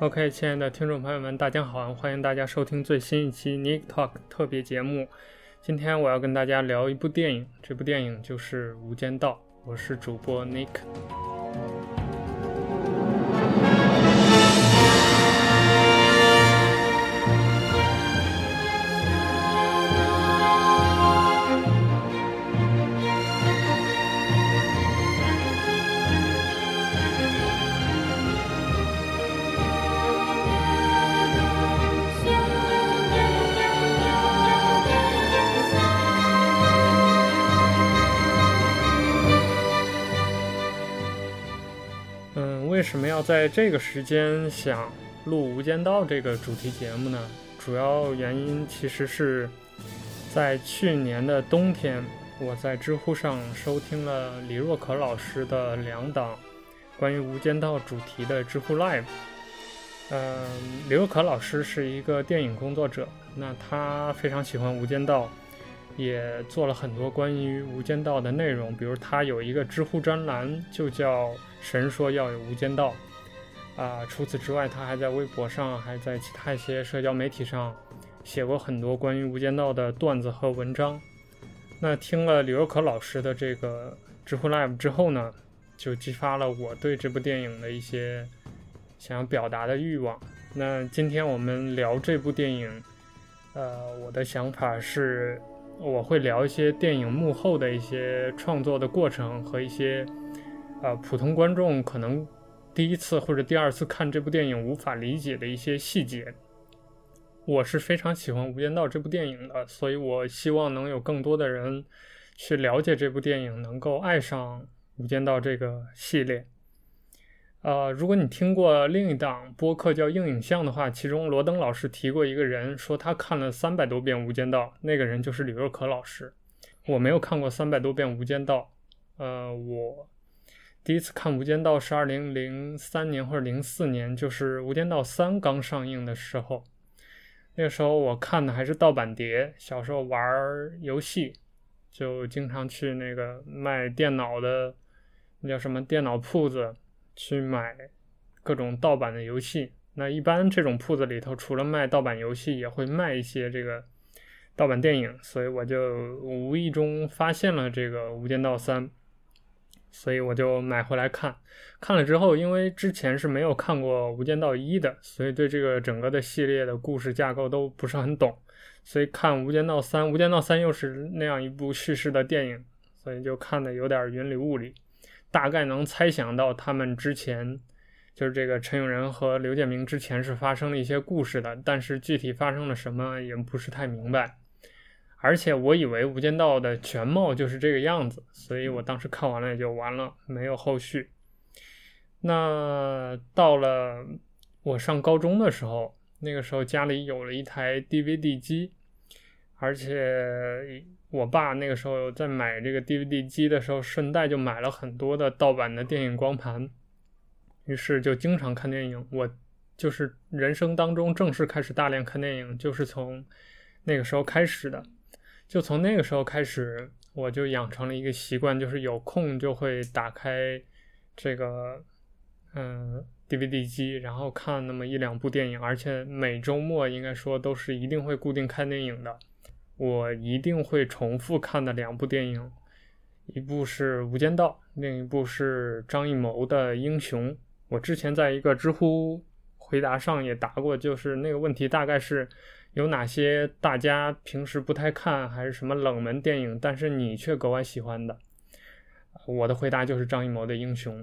OK，亲爱的听众朋友们，大家好，欢迎大家收听最新一期 Nick Talk 特别节目。今天我要跟大家聊一部电影，这部电影就是《无间道》。我是主播 Nick。在这个时间想录《无间道》这个主题节目呢？主要原因其实是在去年的冬天，我在知乎上收听了李若可老师的两档关于《无间道》主题的知乎 Live。嗯，李若可老师是一个电影工作者，那他非常喜欢《无间道》，也做了很多关于《无间道》的内容，比如他有一个知乎专栏，就叫。神说要有无间道，啊、除此之外，他还在微博上，还在其他一些社交媒体上写过很多关于无间道的段子和文章。那听了李若可老师的这个知乎 Live 之后呢，就激发了我对这部电影的一些想要表达的欲望。那今天我们聊这部电影，呃，我的想法是，我会聊一些电影幕后的一些创作的过程和一些。呃，普通观众可能第一次或者第二次看这部电影无法理解的一些细节，我是非常喜欢《无间道》这部电影的，所以我希望能有更多的人去了解这部电影，能够爱上《无间道》这个系列。呃，如果你听过另一档播客叫《硬影像》的话，其中罗登老师提过一个人，说他看了三百多遍《无间道》，那个人就是李若可老师。我没有看过三百多遍《无间道》，呃，我。第一次看《无间道》是二零零三年或者零四年，就是《无间道三》刚上映的时候。那个时候我看的还是盗版碟。小时候玩游戏，就经常去那个卖电脑的，那叫什么电脑铺子去买各种盗版的游戏。那一般这种铺子里头，除了卖盗版游戏，也会卖一些这个盗版电影。所以我就无意中发现了这个《无间道三》。所以我就买回来看，看了之后，因为之前是没有看过《无间道一》的，所以对这个整个的系列的故事架构都不是很懂。所以看《无间道三》，《无间道三》又是那样一部叙事的电影，所以就看的有点云里雾里，大概能猜想到他们之前就是这个陈永仁和刘建明之前是发生了一些故事的，但是具体发生了什么也不是太明白。而且我以为《无间道》的全貌就是这个样子，所以我当时看完了也就完了，没有后续。那到了我上高中的时候，那个时候家里有了一台 DVD 机，而且我爸那个时候在买这个 DVD 机的时候，顺带就买了很多的盗版的电影光盘，于是就经常看电影。我就是人生当中正式开始大量看电影，就是从那个时候开始的。就从那个时候开始，我就养成了一个习惯，就是有空就会打开这个嗯 DVD 机，然后看那么一两部电影，而且每周末应该说都是一定会固定看电影的。我一定会重复看的两部电影，一部是《无间道》，另一部是张艺谋的《英雄》。我之前在一个知乎回答上也答过，就是那个问题大概是。有哪些大家平时不太看，还是什么冷门电影，但是你却格外喜欢的？我的回答就是张艺谋的《英雄》，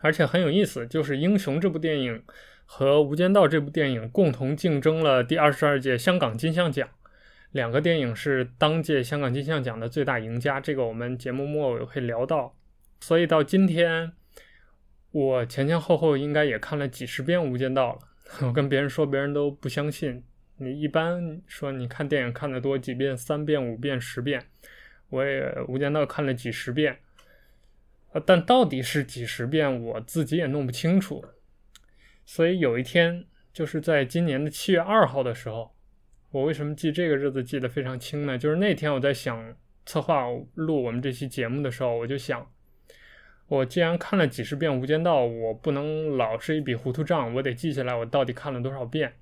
而且很有意思，就是《英雄》这部电影和《无间道》这部电影共同竞争了第二十二届香港金像奖，两个电影是当届香港金像奖的最大赢家。这个我们节目末尾会聊到。所以到今天，我前前后后应该也看了几十遍《无间道》了。我跟别人说，别人都不相信。你一般说你看电影看得多几遍，三遍、五遍、十遍，我也《无间道》看了几十遍，但到底是几十遍，我自己也弄不清楚。所以有一天，就是在今年的七月二号的时候，我为什么记这个日子记得非常清呢？就是那天我在想策划录我们这期节目的时候，我就想，我既然看了几十遍《无间道》，我不能老是一笔糊涂账，我得记下来我到底看了多少遍。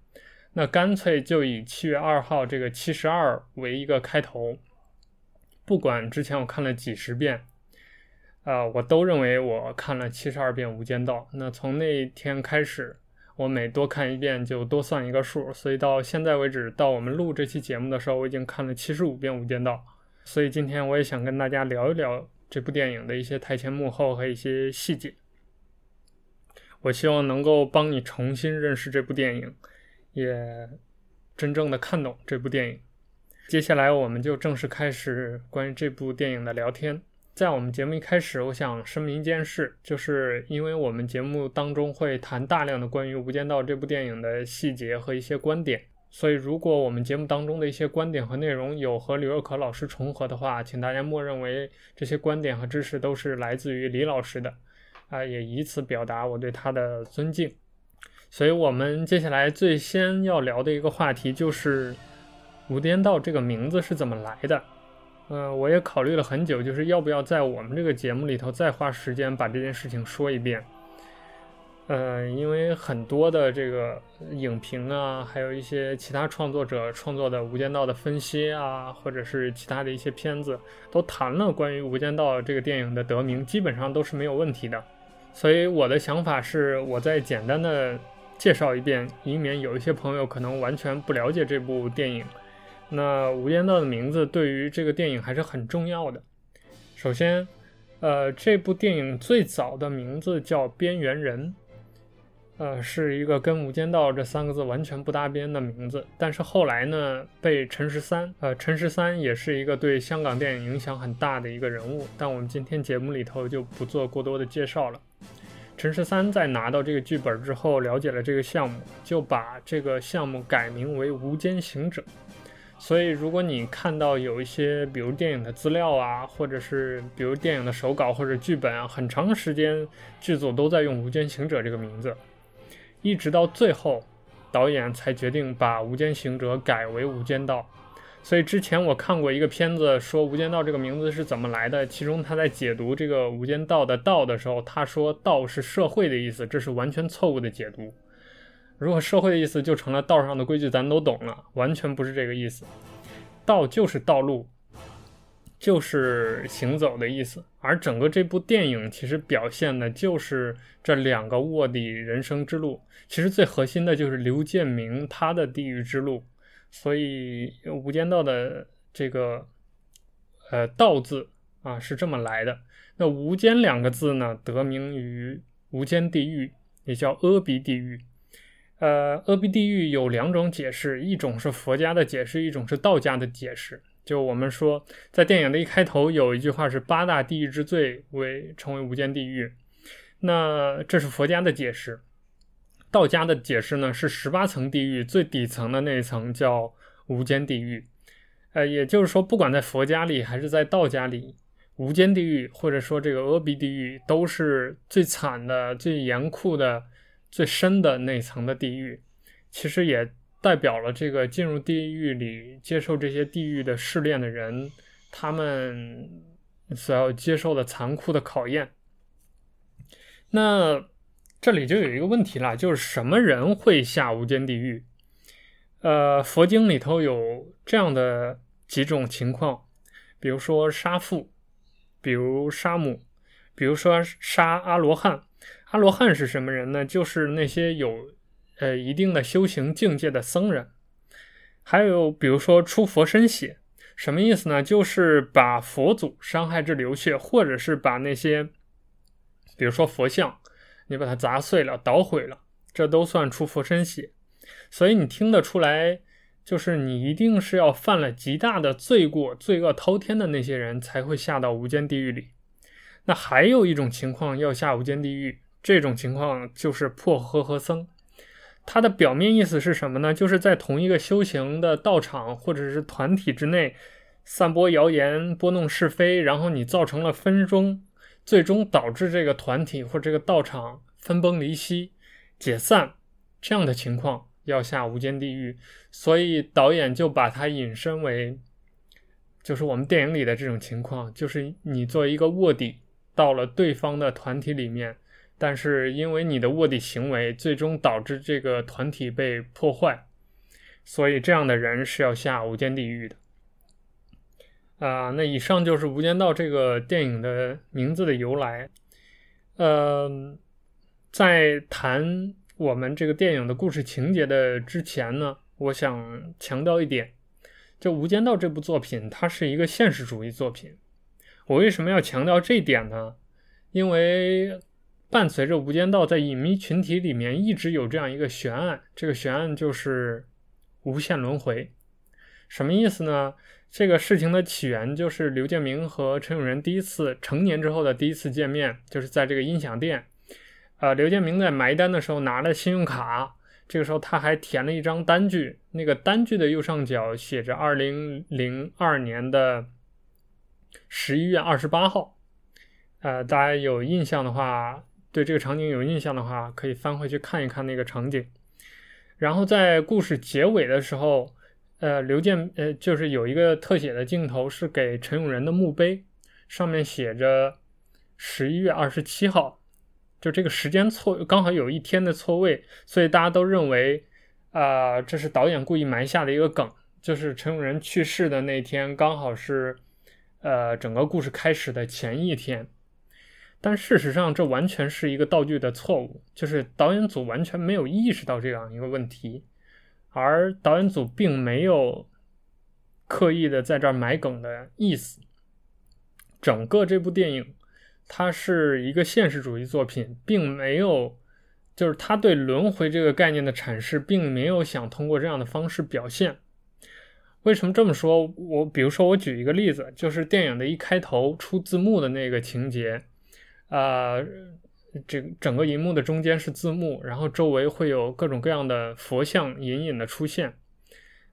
那干脆就以七月二号这个七十二为一个开头，不管之前我看了几十遍，呃，我都认为我看了七十二遍《无间道》。那从那天开始，我每多看一遍就多算一个数，所以到现在为止，到我们录这期节目的时候，我已经看了七十五遍《无间道》。所以今天我也想跟大家聊一聊这部电影的一些台前幕后和一些细节。我希望能够帮你重新认识这部电影。也真正的看懂这部电影。接下来我们就正式开始关于这部电影的聊天。在我们节目一开始，我想声明一件事，就是因为我们节目当中会谈大量的关于《无间道》这部电影的细节和一些观点，所以如果我们节目当中的一些观点和内容有和李若可老师重合的话，请大家默认为这些观点和知识都是来自于李老师的，啊、也以此表达我对他的尊敬。所以，我们接下来最先要聊的一个话题就是“无间道”这个名字是怎么来的。嗯、我也考虑了很久，就是要不要在我们这个节目里头再花时间把这件事情说一遍。呃，因为很多的这个影评啊，还有一些其他创作者创作的《无间道》的分析啊，或者是其他的一些片子，都谈了关于《无间道》这个电影的得名，基本上都是没有问题的。所以我的想法是，我再简单的。介绍一遍，以免有一些朋友可能完全不了解这部电影。那《无间道》的名字对于这个电影还是很重要的。首先，呃，这部电影最早的名字叫《边缘人》，呃，是一个跟《无间道》这三个字完全不搭边的名字。但是后来呢，被陈十三，呃，陈十三也是一个对香港电影影响很大的一个人物，但我们今天节目里头就不做过多的介绍了。陈十三在拿到这个剧本之后，了解了这个项目，就把这个项目改名为《无间行者》。所以，如果你看到有一些，比如电影的资料啊，或者是比如电影的手稿或者剧本啊，很长时间剧组都在用《无间行者》这个名字，一直到最后，导演才决定把《无间行者》改为《无间道》。所以之前我看过一个片子，说《无间道》这个名字是怎么来的。其中他在解读这个《无间道》的“道”的时候，他说“道”是社会的意思，这是完全错误的解读。如果社会的意思就成了道上的规矩，咱都懂了，完全不是这个意思。道就是道路，就是行走的意思。而整个这部电影其实表现的就是这两个卧底人生之路。其实最核心的就是刘建明他的地狱之路。所以《无间道》的这个呃“道”字啊是这么来的。那“无间”两个字呢，得名于无间地狱，也叫阿鼻地狱。呃，阿鼻地狱有两种解释，一种是佛家的解释，一种是道家的解释。就我们说，在电影的一开头有一句话是“八大地狱之最为称为无间地狱”，那这是佛家的解释。道家的解释呢，是十八层地狱最底层的那一层叫无间地狱，呃，也就是说，不管在佛家里还是在道家里，无间地狱或者说这个阿鼻地狱都是最惨的、最严酷的、最深的那层的地狱。其实也代表了这个进入地狱里接受这些地狱的试炼的人，他们所要接受的残酷的考验。那。这里就有一个问题了，就是什么人会下无间地狱？呃，佛经里头有这样的几种情况，比如说杀父，比如杀母，比如说杀阿罗汉。阿罗汉是什么人呢？就是那些有呃一定的修行境界的僧人。还有比如说出佛身血，什么意思呢？就是把佛祖伤害至流血，或者是把那些，比如说佛像。你把它砸碎了、捣毁了，这都算出佛身血。所以你听得出来，就是你一定是要犯了极大的罪过、罪恶滔天的那些人才会下到无间地狱里。那还有一种情况要下无间地狱，这种情况就是破和合僧。它的表面意思是什么呢？就是在同一个修行的道场或者是团体之内，散播谣言、拨弄是非，然后你造成了纷争。最终导致这个团体或这个道场分崩离析、解散这样的情况，要下无间地狱。所以导演就把它引申为，就是我们电影里的这种情况，就是你作为一个卧底，到了对方的团体里面，但是因为你的卧底行为，最终导致这个团体被破坏，所以这样的人是要下无间地狱的。啊、那以上就是《无间道》这个电影的名字的由来。呃，在谈我们这个电影的故事情节的之前呢，我想强调一点，就《无间道》这部作品，它是一个现实主义作品。我为什么要强调这一点呢？因为伴随着《无间道》在影迷群体里面一直有这样一个悬案，这个悬案就是无限轮回。什么意思呢？这个事情的起源就是刘建明和陈永仁第一次成年之后的第一次见面，就是在这个音响店。呃，刘建明在埋单的时候拿了信用卡，这个时候他还填了一张单据，那个单据的右上角写着二零零二年的十一月二十八号。呃，大家有印象的话，对这个场景有印象的话，可以翻回去看一看那个场景。然后在故事结尾的时候。呃，刘健呃，就是有一个特写的镜头是给陈永仁的墓碑，上面写着十一月二十七号，就这个时间错，刚好有一天的错位，所以大家都认为啊、呃，这是导演故意埋下的一个梗，就是陈永仁去世的那天刚好是呃整个故事开始的前一天，但事实上这完全是一个道具的错误，就是导演组完全没有意识到这样一个问题。而导演组并没有刻意的在这儿埋梗的意思。整个这部电影，它是一个现实主义作品，并没有，就是他对轮回这个概念的阐释，并没有想通过这样的方式表现。为什么这么说？我比如说，我举一个例子，就是电影的一开头出字幕的那个情节，啊、这整个荧幕的中间是字幕，然后周围会有各种各样的佛像隐隐的出现，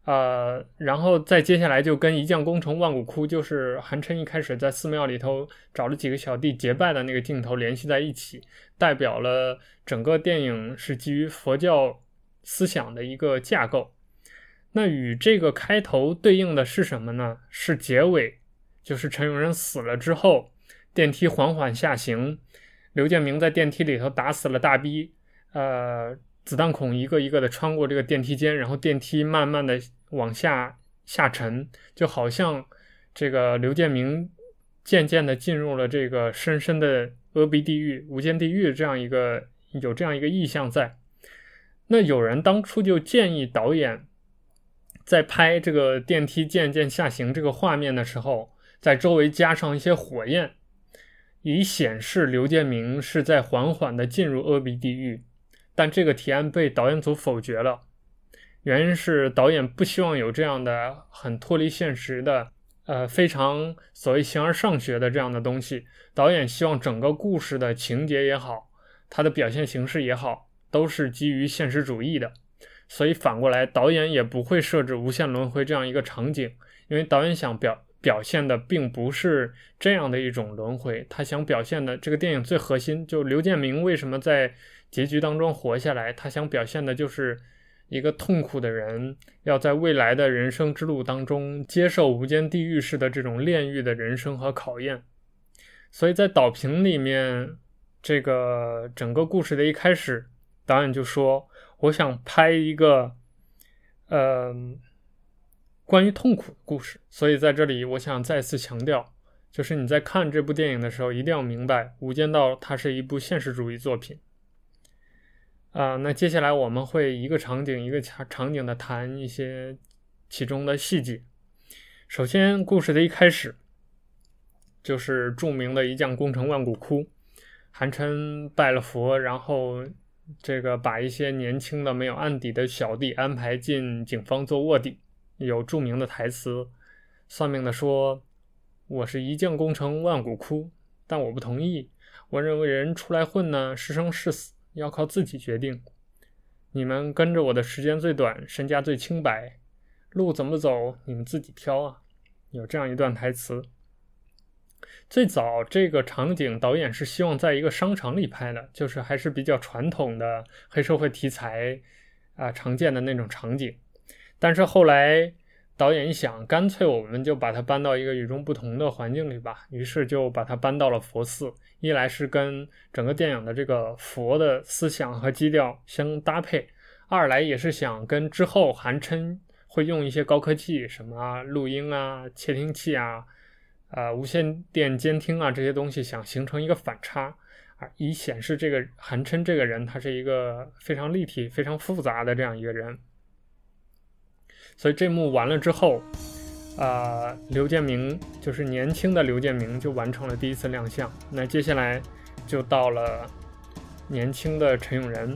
呃，然后再接下来就跟一将功成万骨枯，就是韩琛一开始在寺庙里头找了几个小弟结拜的那个镜头联系在一起，代表了整个电影是基于佛教思想的一个架构。那与这个开头对应的是什么呢？是结尾，就是陈永仁死了之后，电梯缓缓下行。刘建明在电梯里头打死了大 B，呃，子弹孔一个一个的穿过这个电梯间，然后电梯慢慢的往下下沉，就好像这个刘建明渐渐的进入了这个深深的阿鼻地狱、无间地狱这样一个有这样一个意象在。那有人当初就建议导演在拍这个电梯渐渐下行这个画面的时候，在周围加上一些火焰。以显示刘建明是在缓缓地进入阿鼻地狱，但这个提案被导演组否决了。原因是导演不希望有这样的很脱离现实的，呃，非常所谓形而上学的这样的东西。导演希望整个故事的情节也好，它的表现形式也好，都是基于现实主义的。所以反过来，导演也不会设置无限轮回这样一个场景，因为导演想表。表现的并不是这样的一种轮回，他想表现的这个电影最核心，就刘建明为什么在结局当中活下来，他想表现的就是一个痛苦的人要在未来的人生之路当中接受无间地狱式的这种炼狱的人生和考验。所以在导评里面，这个整个故事的一开始，导演就说：“我想拍一个，呃。”关于痛苦的故事，所以在这里我想再次强调，就是你在看这部电影的时候，一定要明白《无间道》它是一部现实主义作品。啊、那接下来我们会一个场景一个场场景的谈一些其中的细节。首先，故事的一开始就是著名的一将功成万骨枯，韩琛拜了佛，然后这个把一些年轻的没有案底的小弟安排进警方做卧底。有著名的台词，算命的说：“我是一将功成万骨枯，但我不同意。我认为人出来混呢，是生是死要靠自己决定。你们跟着我的时间最短，身家最清白，路怎么走你们自己挑啊。”有这样一段台词。最早这个场景，导演是希望在一个商场里拍的，就是还是比较传统的黑社会题材啊，常见的那种场景。但是后来，导演一想，干脆我们就把它搬到一个与众不同的环境里吧，于是就把它搬到了佛寺。一来是跟整个电影的这个佛的思想和基调相搭配，二来也是想跟之后韩琛会用一些高科技，什么录音啊、窃听器啊、呃无线电监听啊这些东西，想形成一个反差，啊，以显示这个韩琛这个人他是一个非常立体、非常复杂的这样一个人。所以这幕完了之后，啊、呃，刘建明就是年轻的刘建明就完成了第一次亮相。那接下来就到了年轻的陈永仁，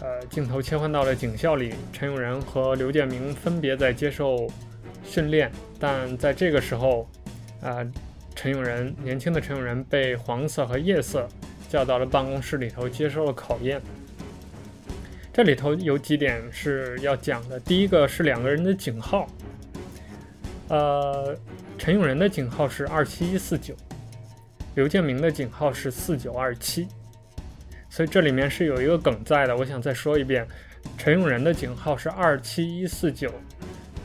呃，镜头切换到了警校里，陈永仁和刘建明分别在接受训练。但在这个时候，啊、陈永仁年轻的陈永仁被黄色和夜色叫到了办公室里头接受了考验。这里头有几点是要讲的。第一个是两个人的警号，呃，陈永仁的警号是二七一四九，刘建明的警号是四九二七，所以这里面是有一个梗在的。我想再说一遍，陈永仁的警号是二七一四九，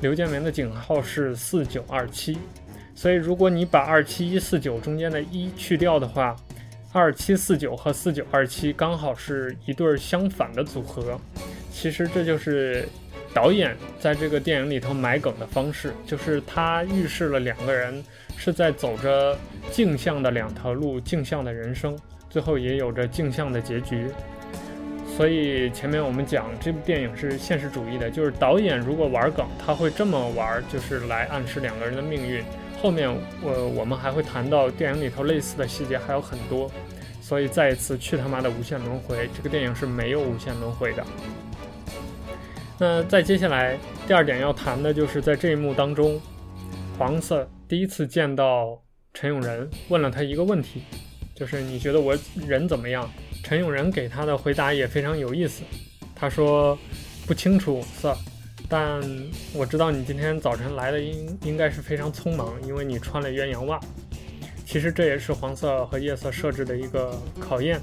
刘建明的警号是四九二七，所以如果你把二七一四九中间的一去掉的话。二七四九和四九二七刚好是一对相反的组合，其实这就是导演在这个电影里头埋梗的方式，就是他预示了两个人是在走着镜像的两条路，镜像的人生，最后也有着镜像的结局。所以前面我们讲这部电影是现实主义的，就是导演如果玩梗，他会这么玩，就是来暗示两个人的命运。后面我我们还会谈到电影里头类似的细节还有很多，所以再一次去他妈的无限轮回，这个电影是没有无限轮回的。那再接下来第二点要谈的就是在这一幕当中，黄色第一次见到陈永仁，问了他一个问题，就是你觉得我人怎么样？陈永仁给他的回答也非常有意思，他说不清楚，Sir。但我知道你今天早晨来的应应该是非常匆忙，因为你穿了鸳鸯袜。其实这也是黄色和夜色设置的一个考验。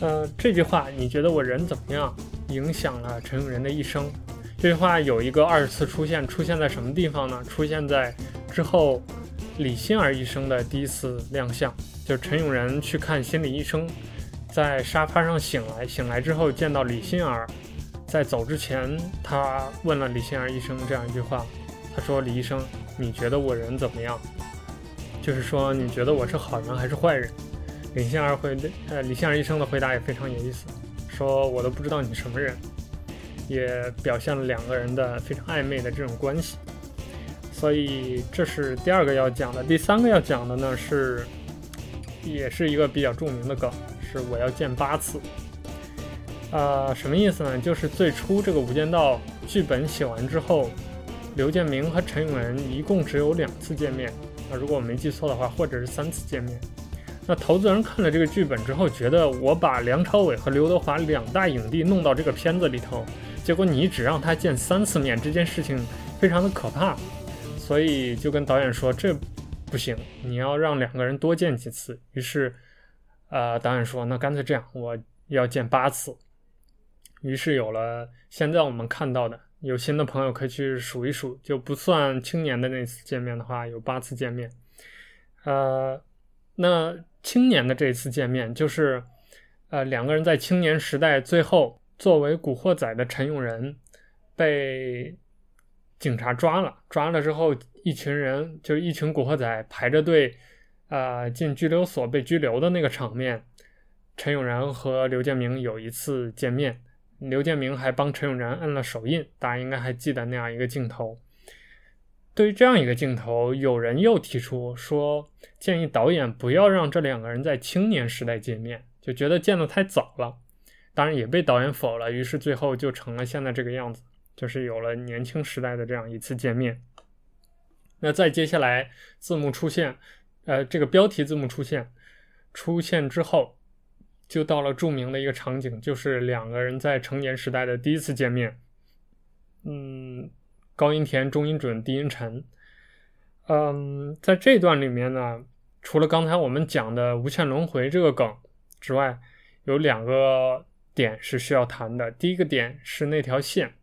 呃，这句话你觉得我人怎么样？影响了陈永仁的一生。这句话有一个二次出现，出现在什么地方呢？出现在之后李心儿医生的第一次亮相，就是陈永仁去看心理医生，在沙发上醒来，醒来之后见到李心儿。在走之前，他问了李心儿医生这样一句话，他说：“李医生，你觉得我人怎么样？就是说，你觉得我是好人还是坏人？”李杏儿回，呃，李杏儿医生的回答也非常有意思，说：“我都不知道你什么人。”也表现了两个人的非常暧昧的这种关系。所以这是第二个要讲的。第三个要讲的呢是，也是一个比较著名的梗，是我要见八次。呃，什么意思呢？就是最初这个《无间道》剧本写完之后，刘建明和陈永仁一共只有两次见面。那如果我没记错的话，或者是三次见面。那投资人看了这个剧本之后，觉得我把梁朝伟和刘德华两大影帝弄到这个片子里头，结果你只让他见三次面，这件事情非常的可怕。所以就跟导演说，这不行，你要让两个人多见几次。于是，呃，导演说，那干脆这样，我要见八次。于是有了现在我们看到的，有心的朋友可以去数一数，就不算青年的那次见面的话，有八次见面。呃，那青年的这次见面，就是呃两个人在青年时代最后作为古惑仔的陈永仁被警察抓了，抓了之后一群人就一群古惑仔排着队，呃进拘留所被拘留的那个场面，陈永仁和刘建明有一次见面。刘建明还帮陈永仁摁了手印，大家应该还记得那样一个镜头。对于这样一个镜头，有人又提出说，建议导演不要让这两个人在青年时代见面，就觉得见得太早了。当然也被导演否了，于是最后就成了现在这个样子，就是有了年轻时代的这样一次见面。那再接下来字幕出现，呃，这个标题字幕出现，出现之后。就到了著名的一个场景，就是两个人在成年时代的第一次见面。嗯，高音甜、中音准、低音沉。嗯，在这段里面呢，除了刚才我们讲的无限轮回这个梗之外，有两个点是需要谈的。第一个点是那条线，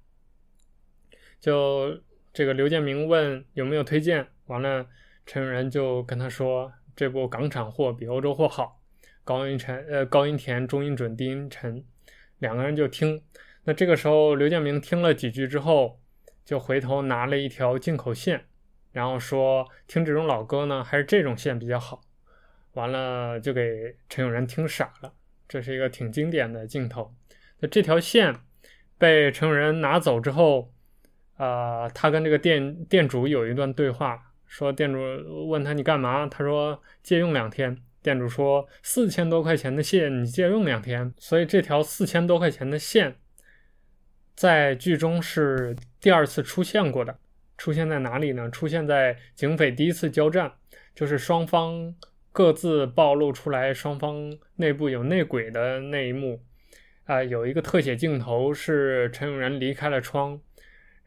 就这个刘建明问有没有推荐，完了陈永仁就跟他说，这部港产货比欧洲货好，高音沉，呃，高音甜，中音准，低音沉，两个人就听。那这个时候刘建明听了几句之后，就回头拿了一条进口线，然后说听这种老歌呢，还是这种线比较好。完了就给陈永仁听傻了，这是一个挺经典的镜头。那这条线被陈永仁拿走之后。啊、他跟这个店店主有一段对话，说店主问他你干嘛？他说借用两天。店主说四千多块钱的线你借用两天，所以这条四千多块钱的线在剧中是第二次出现过的。出现在哪里呢？出现在警匪第一次交战，就是双方各自暴露出来，双方内部有内鬼的那一幕。啊、有一个特写镜头是陈永仁离开了窗。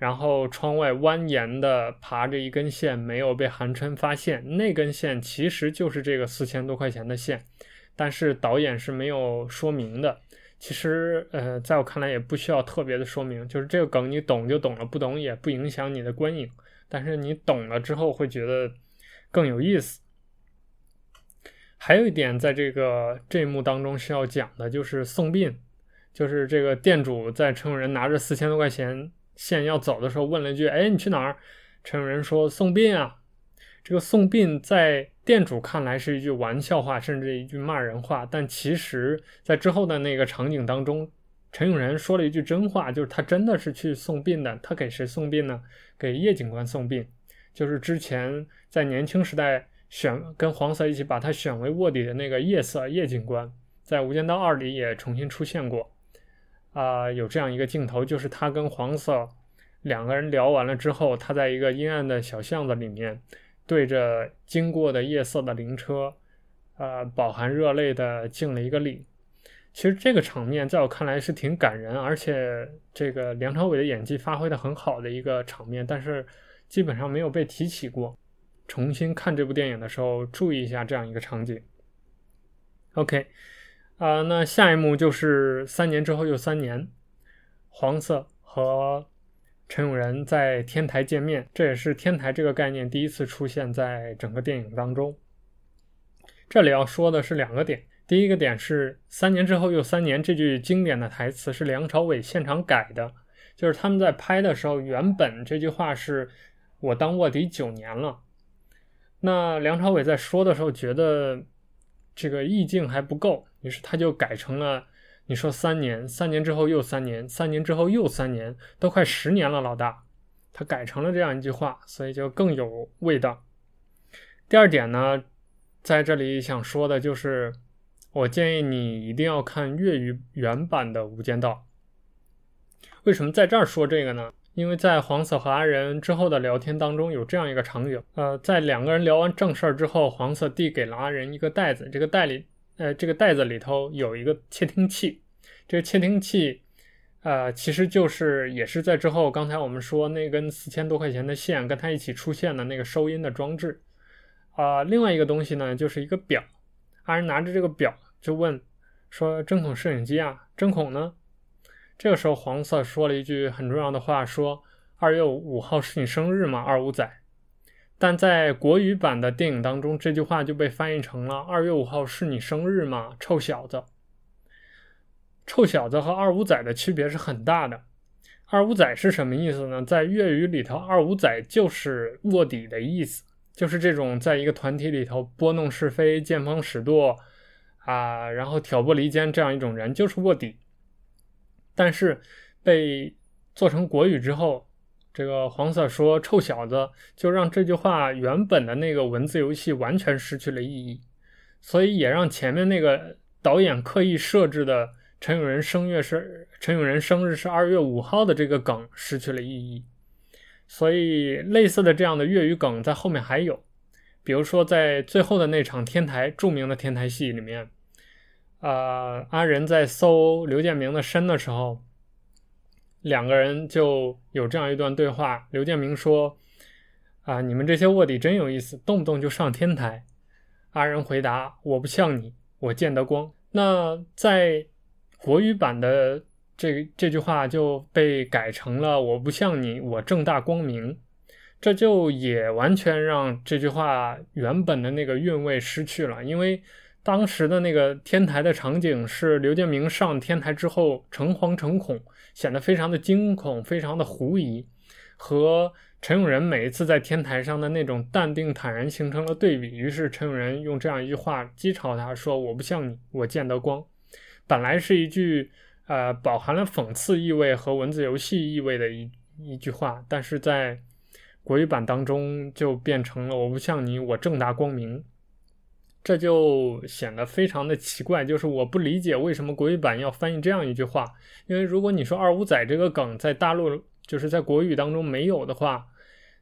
然后窗外蜿蜒的爬着一根线，没有被韩琛发现。那根线其实就是这个四千多块钱的线，但是导演是没有说明的。其实，呃，在我看来也不需要特别的说明，就是这个梗你懂就懂了，不懂也不影响你的观影。但是你懂了之后会觉得更有意思。还有一点，在这个这一幕当中是要讲的，就是送殡，就是这个店主在陈永仁拿着四千多块钱。线要走的时候，问了一句：“哎，你去哪儿？”陈永仁说：“送殡啊。”这个送殡在店主看来是一句玩笑话，甚至一句骂人话。但其实，在之后的那个场景当中，陈永仁说了一句真话，就是他真的是去送殡的。他给谁送殡呢？给叶警官送殡，就是之前在年轻时代选跟黄色一起把他选为卧底的那个叶色叶警官，在《无间道二》里也重新出现过。啊、有这样一个镜头，就是他跟黄色两个人聊完了之后，他在一个阴暗的小巷子里面，对着经过的夜色的灵车，呃，饱含热泪的敬了一个礼。其实这个场面在我看来是挺感人，而且这个梁朝伟的演技发挥的很好的一个场面，但是基本上没有被提起过。重新看这部电影的时候，注意一下这样一个场景。OK。啊、呃，那下一幕就是三年之后又三年，黄色和陈永仁在天台见面，这也是天台这个概念第一次出现在整个电影当中。这里要说的是两个点，第一个点是三年之后又三年这句经典的台词是梁朝伟现场改的，就是他们在拍的时候，原本这句话是我当卧底九年了，那梁朝伟在说的时候觉得。这个意境还不够，于是他就改成了你说三年，三年之后又三年，三年之后又三年，都快十年了，老大，他改成了这样一句话，所以就更有味道。第二点呢，在这里想说的就是，我建议你一定要看粤语原版的《无间道》。为什么在这儿说这个呢？因为在黄色和阿仁之后的聊天当中，有这样一个场景，呃，在两个人聊完正事儿之后，黄色递给了阿仁一个袋子，这个袋里，呃，这个袋子里头有一个窃听器，这个窃听器，呃，其实就是也是在之后，刚才我们说那根四千多块钱的线跟它一起出现的那个收音的装置，啊、另外一个东西呢，就是一个表，阿仁拿着这个表就问说：“针孔摄影机啊，针孔呢？”这个时候，黄色说了一句很重要的话，说：“二月五号是你生日吗？二五仔。”但在国语版的电影当中，这句话就被翻译成了“二月五号是你生日吗？臭小子。”臭小子和二五仔的区别是很大的。二五仔是什么意思呢？在粤语里头，二五仔就是卧底的意思，就是这种在一个团体里头拨弄是非、见风使舵啊，然后挑拨离间这样一种人，就是卧底。但是被做成国语之后，这个黄色说“臭小子”，就让这句话原本的那个文字游戏完全失去了意义，所以也让前面那个导演刻意设置的陈永仁生月是陈永仁生日是二月五号的这个梗失去了意义。所以类似的这样的粤语梗在后面还有，比如说在最后的那场天台著名的天台戏里面。呃，阿仁在搜刘建明的身的时候，两个人就有这样一段对话。刘建明说：“啊、你们这些卧底真有意思，动不动就上天台。”阿仁回答：“我不像你，我见得光。”那在国语版的这这句话就被改成了：“我不像你，我正大光明。”这就也完全让这句话原本的那个韵味失去了，因为当时的那个天台的场景是刘建明上天台之后诚惶诚恐，显得非常的惊恐，非常的狐疑，和陈永仁每一次在天台上的那种淡定坦然形成了对比。于是陈永仁用这样一句话讥嘲他说：“我不像你，我见得光。”本来是一句呃饱含了讽刺意味和文字游戏意味的一一句话，但是在国语版当中就变成了“我不像你，我正大光明”，这就显得非常的奇怪。就是我不理解为什么国语版要翻译这样一句话，因为如果你说“二五仔”这个梗在大陆就是在国语当中没有的话，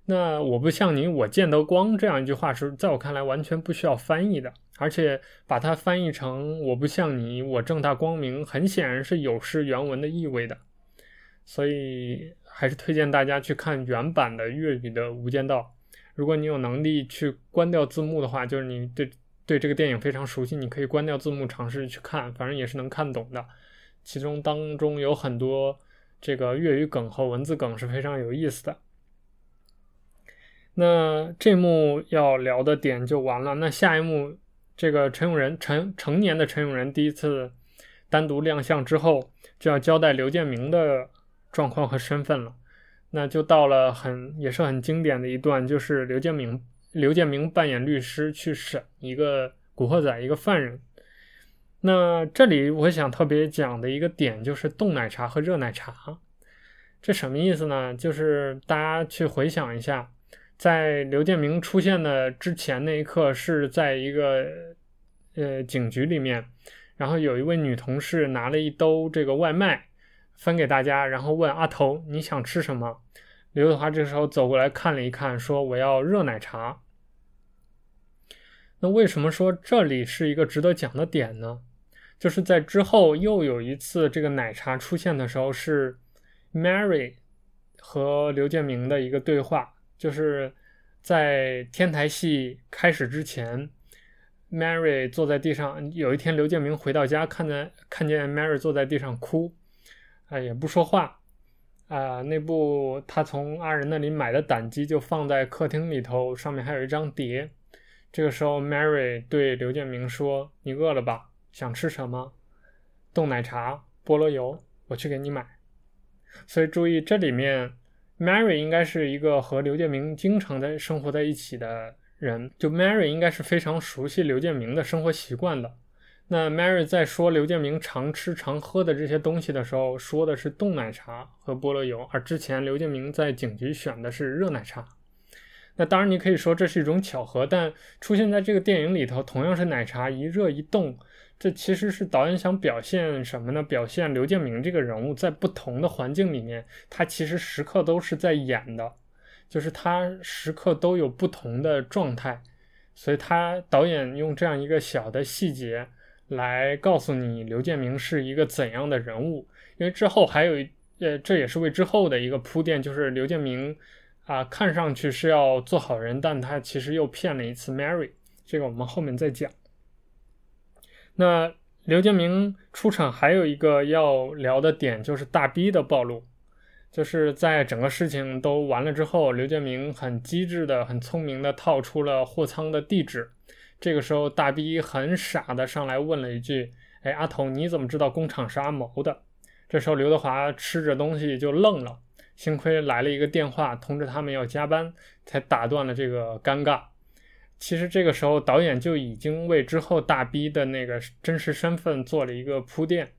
那“我不像你，我见得光”这样一句话是在我看来完全不需要翻译的，而且把它翻译成“我不像你，我正大光明”，很显然是有失原文的意味的，所以。还是推荐大家去看原版的粤语的《无间道》。如果你有能力去关掉字幕的话，就是你对对这个电影非常熟悉，你可以关掉字幕尝试去看，反正也是能看懂的。其中当中有很多这个粤语梗和文字梗是非常有意思的。那这幕要聊的点就完了。那下一幕，这个陈永仁成成年的陈永仁第一次单独亮相之后，就要交代刘建明的。状况和身份了，那就到了很也是很经典的一段，就是刘建明刘建明扮演律师去审一个古惑仔一个犯人。那这里我想特别讲的一个点就是冻奶茶和热奶茶，这什么意思呢？就是大家去回想一下，在刘建明出现的之前那一刻是在一个呃警局里面，然后有一位女同事拿了一兜这个外卖。分给大家，然后问阿头你想吃什么？刘德华这时候走过来看了一看，说我要热奶茶。那为什么说这里是一个值得讲的点呢？就是在之后又有一次这个奶茶出现的时候，是 Mary 和刘建明的一个对话，就是在天台戏开始之前，Mary 坐在地上。有一天刘建明回到家，看见看见 Mary 坐在地上哭。啊，也不说话，啊，那部他从阿仁那里买的胆机就放在客厅里头，上面还有一张碟。这个时候，Mary 对刘建明说：“你饿了吧？想吃什么？冻奶茶、菠萝油，我去给你买。”所以注意，这里面 Mary 应该是一个和刘建明经常在生活在一起的人，就 Mary 应该是非常熟悉刘建明的生活习惯的。那 Mary 在说刘建明常吃常喝的这些东西的时候，说的是冻奶茶和菠萝油，而之前刘建明在警局选的是热奶茶。那当然，你可以说这是一种巧合，但出现在这个电影里头，同样是奶茶，一热一冻，这其实是导演想表现什么呢？表现刘建明这个人物在不同的环境里面，他其实时刻都是在演的，就是他时刻都有不同的状态，所以他导演用这样一个小的细节。来告诉你刘建明是一个怎样的人物，因为之后还有，呃，这也是为之后的一个铺垫，就是刘建明啊，看上去是要做好人，但他其实又骗了一次 Mary，这个我们后面再讲。那刘建明出场还有一个要聊的点，就是大逼的暴露，就是在整个事情都完了之后，刘建明很机智的、很聪明的套出了货仓的地址。这个时候，大逼很傻的上来问了一句：“哎，阿头，你怎么知道工厂是阿谋的？”这时候，刘德华吃着东西就愣了，幸亏来了一个电话通知他们要加班，才打断了这个尴尬。其实这个时候，导演就已经为之后大逼的那个真实身份做了一个铺垫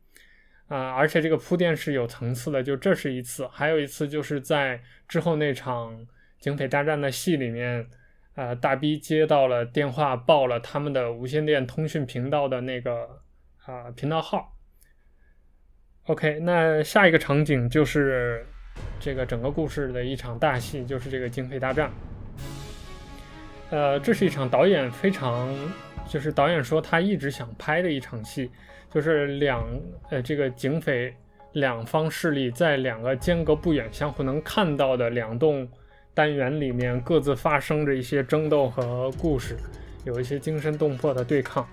啊，而且这个铺垫是有层次的。就这是一次，还有一次就是在之后那场警匪大战的戏里面。呃，大逼接到了电话，报了他们的无线电通讯频道的那个啊、频道号。OK，那下一个场景就是这个整个故事的一场大戏，就是这个警匪大战。呃，这是一场导演非常，就是导演说他一直想拍的一场戏，就是两呃这个警匪两方势力在两个间隔不远、相互能看到的两栋。单元里面各自发生着一些争斗和故事，有一些惊心动魄的对抗。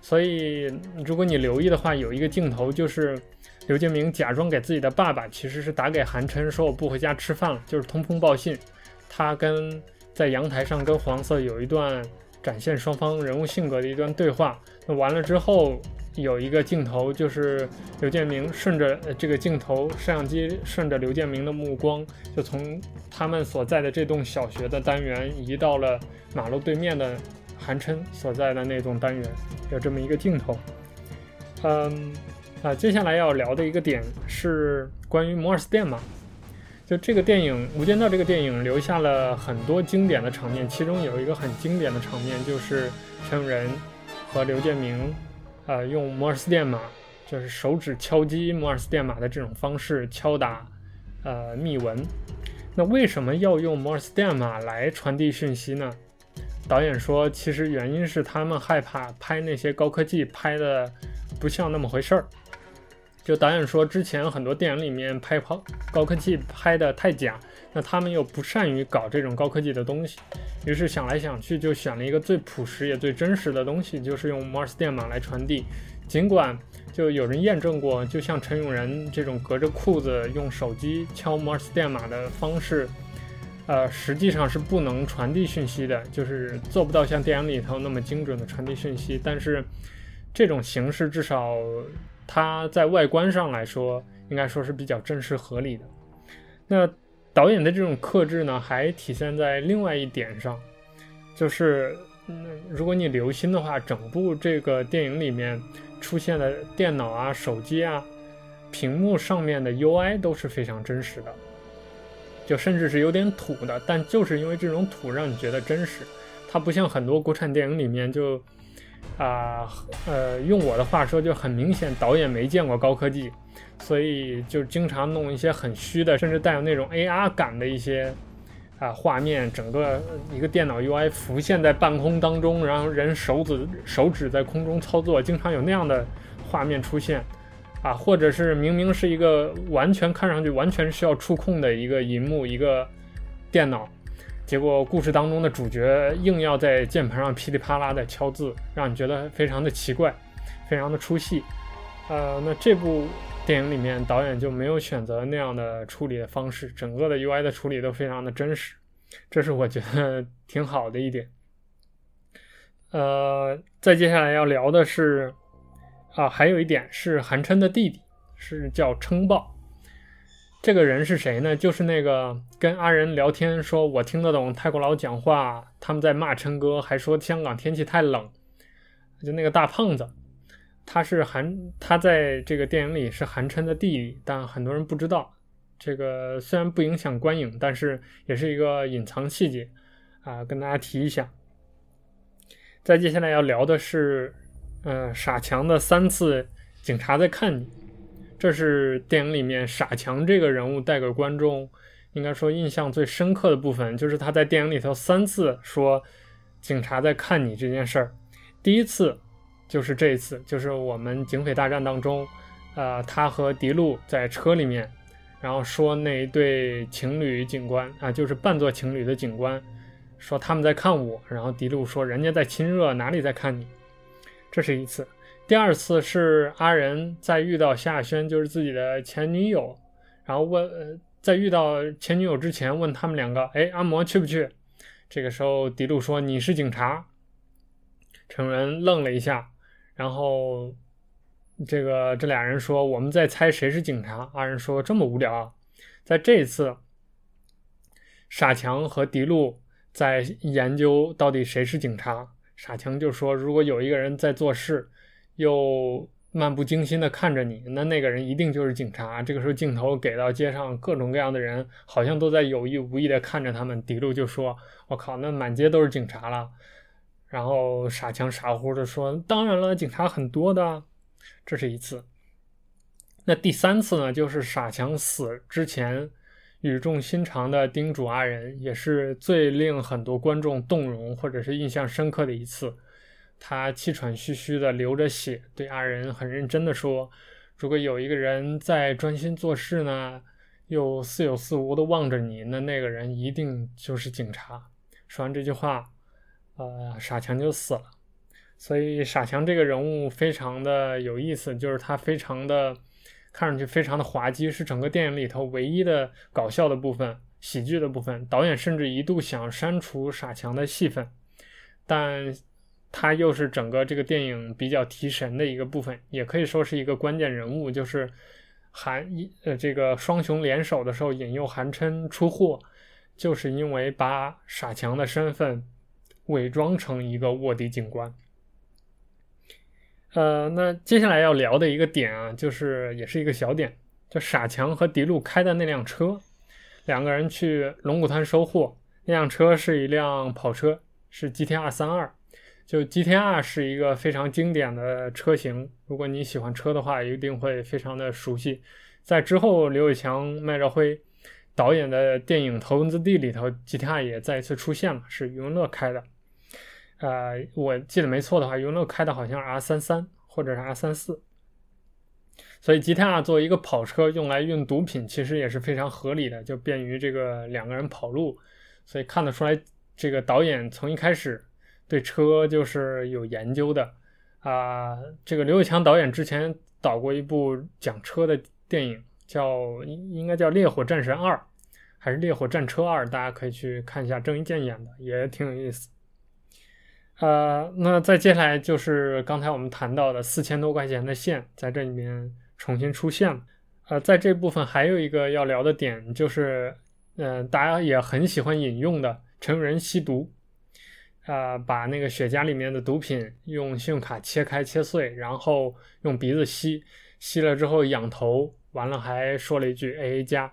所以，如果你留意的话，有一个镜头就是刘建明假装给自己的爸爸，其实是打给韩琛，说我不回家吃饭了，就是通风报信。他跟在阳台上跟黄色有一段展现双方人物性格的一段对话。那完了之后，有一个镜头就是刘建明顺着这个镜头，摄像机顺着刘建明的目光，就从他们所在的这栋小学的单元移到了马路对面的韩琛所在的那栋单元，有这么一个镜头。嗯。啊，接下来要聊的一个点是关于摩尔斯电码。就这个电影《无间道》这个电影留下了很多经典的场面，其中有一个很经典的场面就是陈永仁和刘建明，呃，用摩尔斯电码，就是手指敲击摩尔斯电码的这种方式敲打，呃，密文。那为什么要用摩尔斯电码来传递讯息呢？导演说，其实原因是他们害怕拍那些高科技拍的不像那么回事儿。就导演说，之前很多电影里面拍高高科技拍的太假，那他们又不善于搞这种高科技的东西，于是想来想去就选了一个最朴实也最真实的东西，就是用摩尔斯电码来传递。尽管就有人验证过，就像陈永仁这种隔着裤子用手机敲摩尔斯电码的方式，呃，实际上是不能传递讯息的，就是做不到像电影里头那么精准的传递讯息。但是这种形式至少。它在外观上来说，应该说是比较真实合理的。那导演的这种克制呢，还体现在另外一点上，就是，嗯，如果你留心的话，整部这个电影里面出现的电脑啊、手机啊、屏幕上面的 UI 都是非常真实的，就甚至是有点土的，但就是因为这种土让你觉得真实。它不像很多国产电影里面就。啊，呃，用我的话说，就很明显导演没见过高科技，所以就经常弄一些很虚的，甚至带有那种 AR 感的一些啊画面，整个一个电脑 UI 浮现在半空当中，然后人手指手指在空中操作，经常有那样的画面出现，啊，或者是明明是一个完全看上去完全需要触控的一个荧幕，一个电脑。结果故事当中的主角硬要在键盘上噼里啪啦的敲字，让你觉得非常的奇怪，非常的出戏。呃，那这部电影里面导演就没有选择那样的处理的方式，整个的 UI 的处理都非常的真实，这是我觉得挺好的一点。呃，再接下来要聊的是，啊，还有一点是韩琛的弟弟，是叫琛豹。这个人是谁呢？就是那个跟阿仁聊天说，我听得懂泰国佬讲话，他们在骂琛哥，还说香港天气太冷，就那个大胖子，他是韩，他在这个电影里是韩琛的弟弟，但很多人不知道。这个虽然不影响观影，但是也是一个隐藏细节啊，跟大家提一下。再接下来要聊的是，呃，傻强的三次警察在看你。这是电影里面傻强这个人物带给观众应该说印象最深刻的部分，就是他在电影里头三次说警察在看你这件事儿。第一次就是这一次，就是我们警匪大战当中，呃，他和迪路在车里面，然后说那一对情侣警官啊，就是扮作情侣的警官，说他们在看我，然后迪路说人家在亲热，哪里在看你？这是一次。第二次是阿仁在遇到夏轩，就是自己的前女友，然后问，呃，在遇到前女友之前问他们两个，哎，阿嬷去不去？这个时候迪路说你是警察，陈永仁愣了一下，然后这个这俩人说我们在猜谁是警察。阿仁说这么无聊啊，在这一次，傻强和迪路在研究到底谁是警察。傻强就说如果有一个人在做事。又漫不经心地看着你，那那个人一定就是警察。这个时候镜头给到街上各种各样的人，好像都在有意无意地看着他们。迪路就说：“我靠，那满街都是警察了。”然后傻强傻乎乎地说：“当然了，警察很多的。”这是一次。那第三次呢？就是傻强死之前语重心长的叮嘱阿仁，也是最令很多观众动容或者是印象深刻的一次。他气喘吁吁的流着血，对阿仁很认真的说：“如果有一个人在专心做事呢，又似有似无的望着你，那那个人一定就是警察。”说完这句话，呃，傻强就死了。所以傻强这个人物非常的有意思，就是他非常的看上去非常的滑稽，是整个电影里头唯一的搞笑的部分。喜剧的部分。导演甚至一度想删除傻强的戏份，但他又是整个这个电影比较提神的一个部分，也可以说是一个关键人物，就是韩一呃这个双雄联手的时候引诱韩琛出货，就是因为把傻强的身份伪装成一个卧底警官。呃，那接下来要聊的一个点啊，就是也是一个小点，就傻强和迪路开的那辆车，两个人去龙骨滩收货，那辆车是一辆跑车，是 GTR 三二，就 GTR 是一个非常经典的车型，如果你喜欢车的话，一定会非常的熟悉。在之后，刘伟强、麦兆辉导演的电影《头文字 D》里头，GTR 也再一次出现了，是余文乐开的。呃，我记得没错的话，余文乐开的好像 R 三三或者是 R 三四，所以 GTR 作为一个跑车用来运毒品，其实也是非常合理的，就便于这个两个人跑路。所以看得出来，这个导演从一开始对车就是有研究的啊、这个刘伟强导演之前导过一部讲车的电影，叫应应该叫《烈火战神二》还是《烈火战车二》，大家可以去看一下，郑伊健演的，也挺有意思。呃，那再接下来就是刚才我们谈到的四千多块钱的线，在这里面重新出现了。呃，在这部分还有一个要聊的点，就是，嗯、呃，大家也很喜欢引用的成人吸毒，呃，把那个雪茄里面的毒品用信用卡切开切碎，然后用鼻子吸，吸了之后仰头，完了还说了一句 AA 加。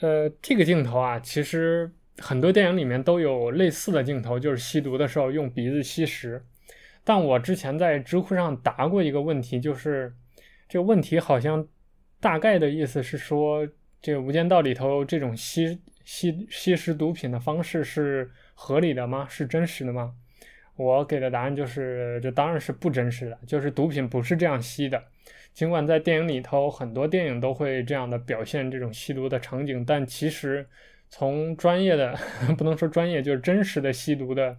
呃，这个镜头啊，其实。很多电影里面都有类似的镜头，就是吸毒的时候用鼻子吸食。但我之前在知乎上答过一个问题，就是这个问题好像大概的意思是说，这个《无间道》里头这种吸吸吸食毒品的方式是合理的吗？是真实的吗？我给的答案就是，这当然是不真实的，就是毒品不是这样吸的。尽管在电影里头很多电影都会这样的表现这种吸毒的场景，但其实。从专业的，不能说专业，就是真实的吸毒的，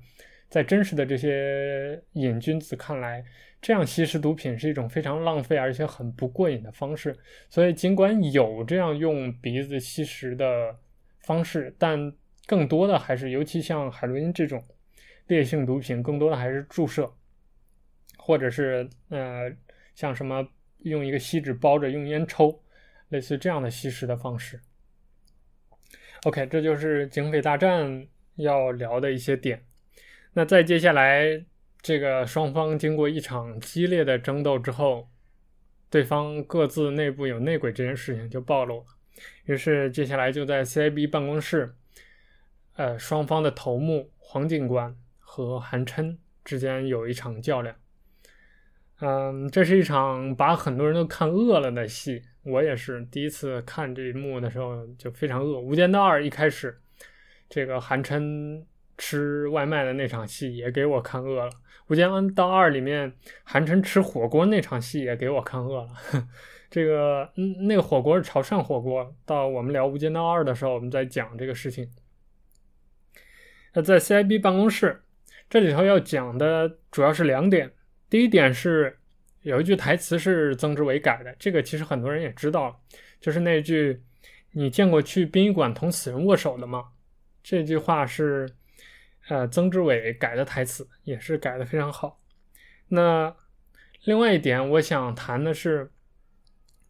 在真实的这些瘾君子看来，这样吸食毒品是一种非常浪费而且很不过瘾的方式。所以，尽管有这样用鼻子吸食的方式，但更多的还是，尤其像海洛因这种烈性毒品，更多的还是注射，或者是呃，像什么用一个锡纸包着用烟抽，类似这样的吸食的方式。OK，这就是警匪大战要聊的一些点。那再接下来，这个双方经过一场激烈的争斗之后，对方各自内部有内鬼这件事情就暴露了。于是接下来就在 CIB 办公室，呃，双方的头目黄警官和韩琛之间有一场较量。嗯，这是一场把很多人都看饿了的戏。我也是第一次看这一幕的时候就非常饿。《无间道二》一开始，这个韩琛吃外卖的那场戏也给我看饿了。《无间道二》里面韩琛吃火锅那场戏也给我看饿了。这个嗯，那个火锅是潮汕火锅。到我们聊《无间道二》的时候，我们再讲这个事情。那在 CIB 办公室这里头要讲的主要是两点。第一点是。有一句台词是曾志伟改的，这个其实很多人也知道，就是那句“你见过去殡仪馆同死人握手的吗？”这句话是呃曾志伟改的台词，也是改的非常好。那另外一点，我想谈的是，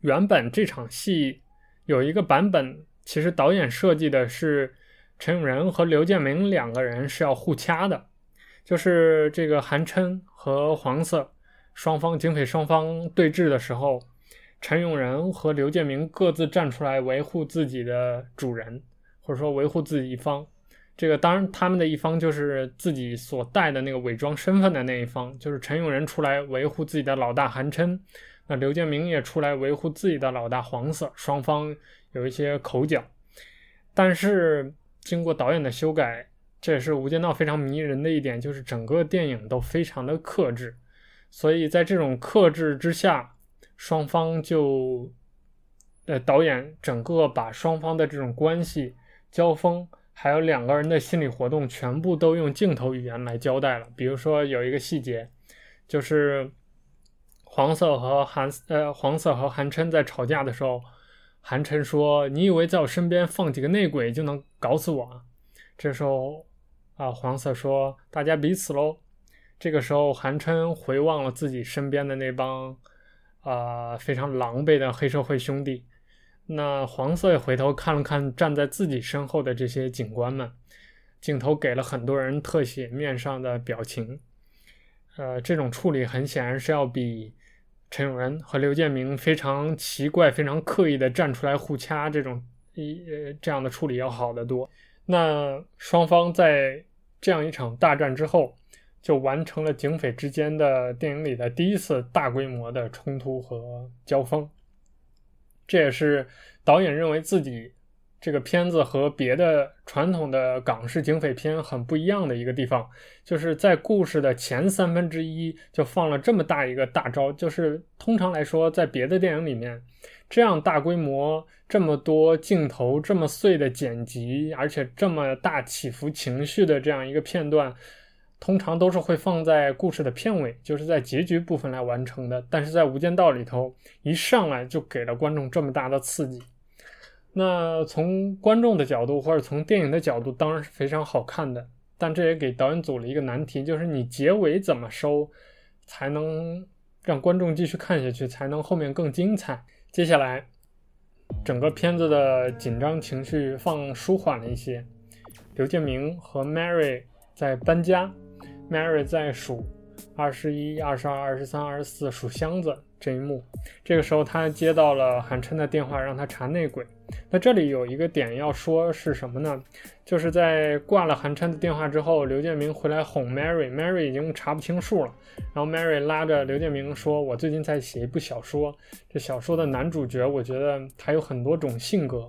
原本这场戏有一个版本，其实导演设计的是陈永仁和刘建明两个人是要互掐的，就是这个韩琛和黄色。双方警匪双方对峙的时候，陈永仁和刘建明各自站出来维护自己的主人，或者说维护自己一方。这个当然，他们的一方就是自己所带的那个伪装身份的那一方，就是陈永仁出来维护自己的老大韩琛，那刘建明也出来维护自己的老大黄色。双方有一些口角，但是经过导演的修改，这也是《无间道》非常迷人的一点，就是整个电影都非常的克制。所以在这种克制之下，双方就，呃，导演整个把双方的这种关系交锋，还有两个人的心理活动，全部都用镜头语言来交代了。比如说有一个细节，就是黄色和韩呃黄色和韩琛在吵架的时候，韩琛说：“你以为在我身边放几个内鬼就能搞死我啊？”这时候啊，黄色说：“大家彼此喽。”这个时候，韩琛回望了自己身边的那帮啊、非常狼狈的黑社会兄弟。那黄色也回头看了看站在自己身后的这些警官们，镜头给了很多人特写面上的表情。呃，这种处理很显然是要比陈永仁和刘建明非常奇怪、非常刻意的站出来互掐这种一呃这样的处理要好得多。那双方在这样一场大战之后，就完成了警匪之间的电影里的第一次大规模的冲突和交锋。这也是导演认为自己。这个片子和别的传统的港式警匪片很不一样的一个地方，就是在故事的前三分之一就放了这么大一个大招。就是通常来说，在别的电影里面，这样大规模、这么多镜头、这么碎的剪辑，而且这么大起伏情绪的这样一个片段，通常都是会放在故事的片尾，就是在结局部分来完成的。但是在《无间道》里头，一上来就给了观众这么大的刺激。那从观众的角度或者从电影的角度，当然是非常好看的。但这也给导演组了一个难题，就是你结尾怎么收，才能让观众继续看下去，才能后面更精彩。接下来，整个片子的紧张情绪放舒缓了一些。刘建明和 Mary 在搬家，Mary 在数二十一、二十二、二十三、二十四数箱子这一幕。这个时候，他接到了韩琛的电话，让他查内鬼。那这里有一个点要说是什么呢？就是在挂了韩琛的电话之后，刘建明回来哄 Mary，Mary 已经查不清数了。然后 Mary 拉着刘建明说：“我最近在写一部小说，这小说的男主角，我觉得他有很多种性格，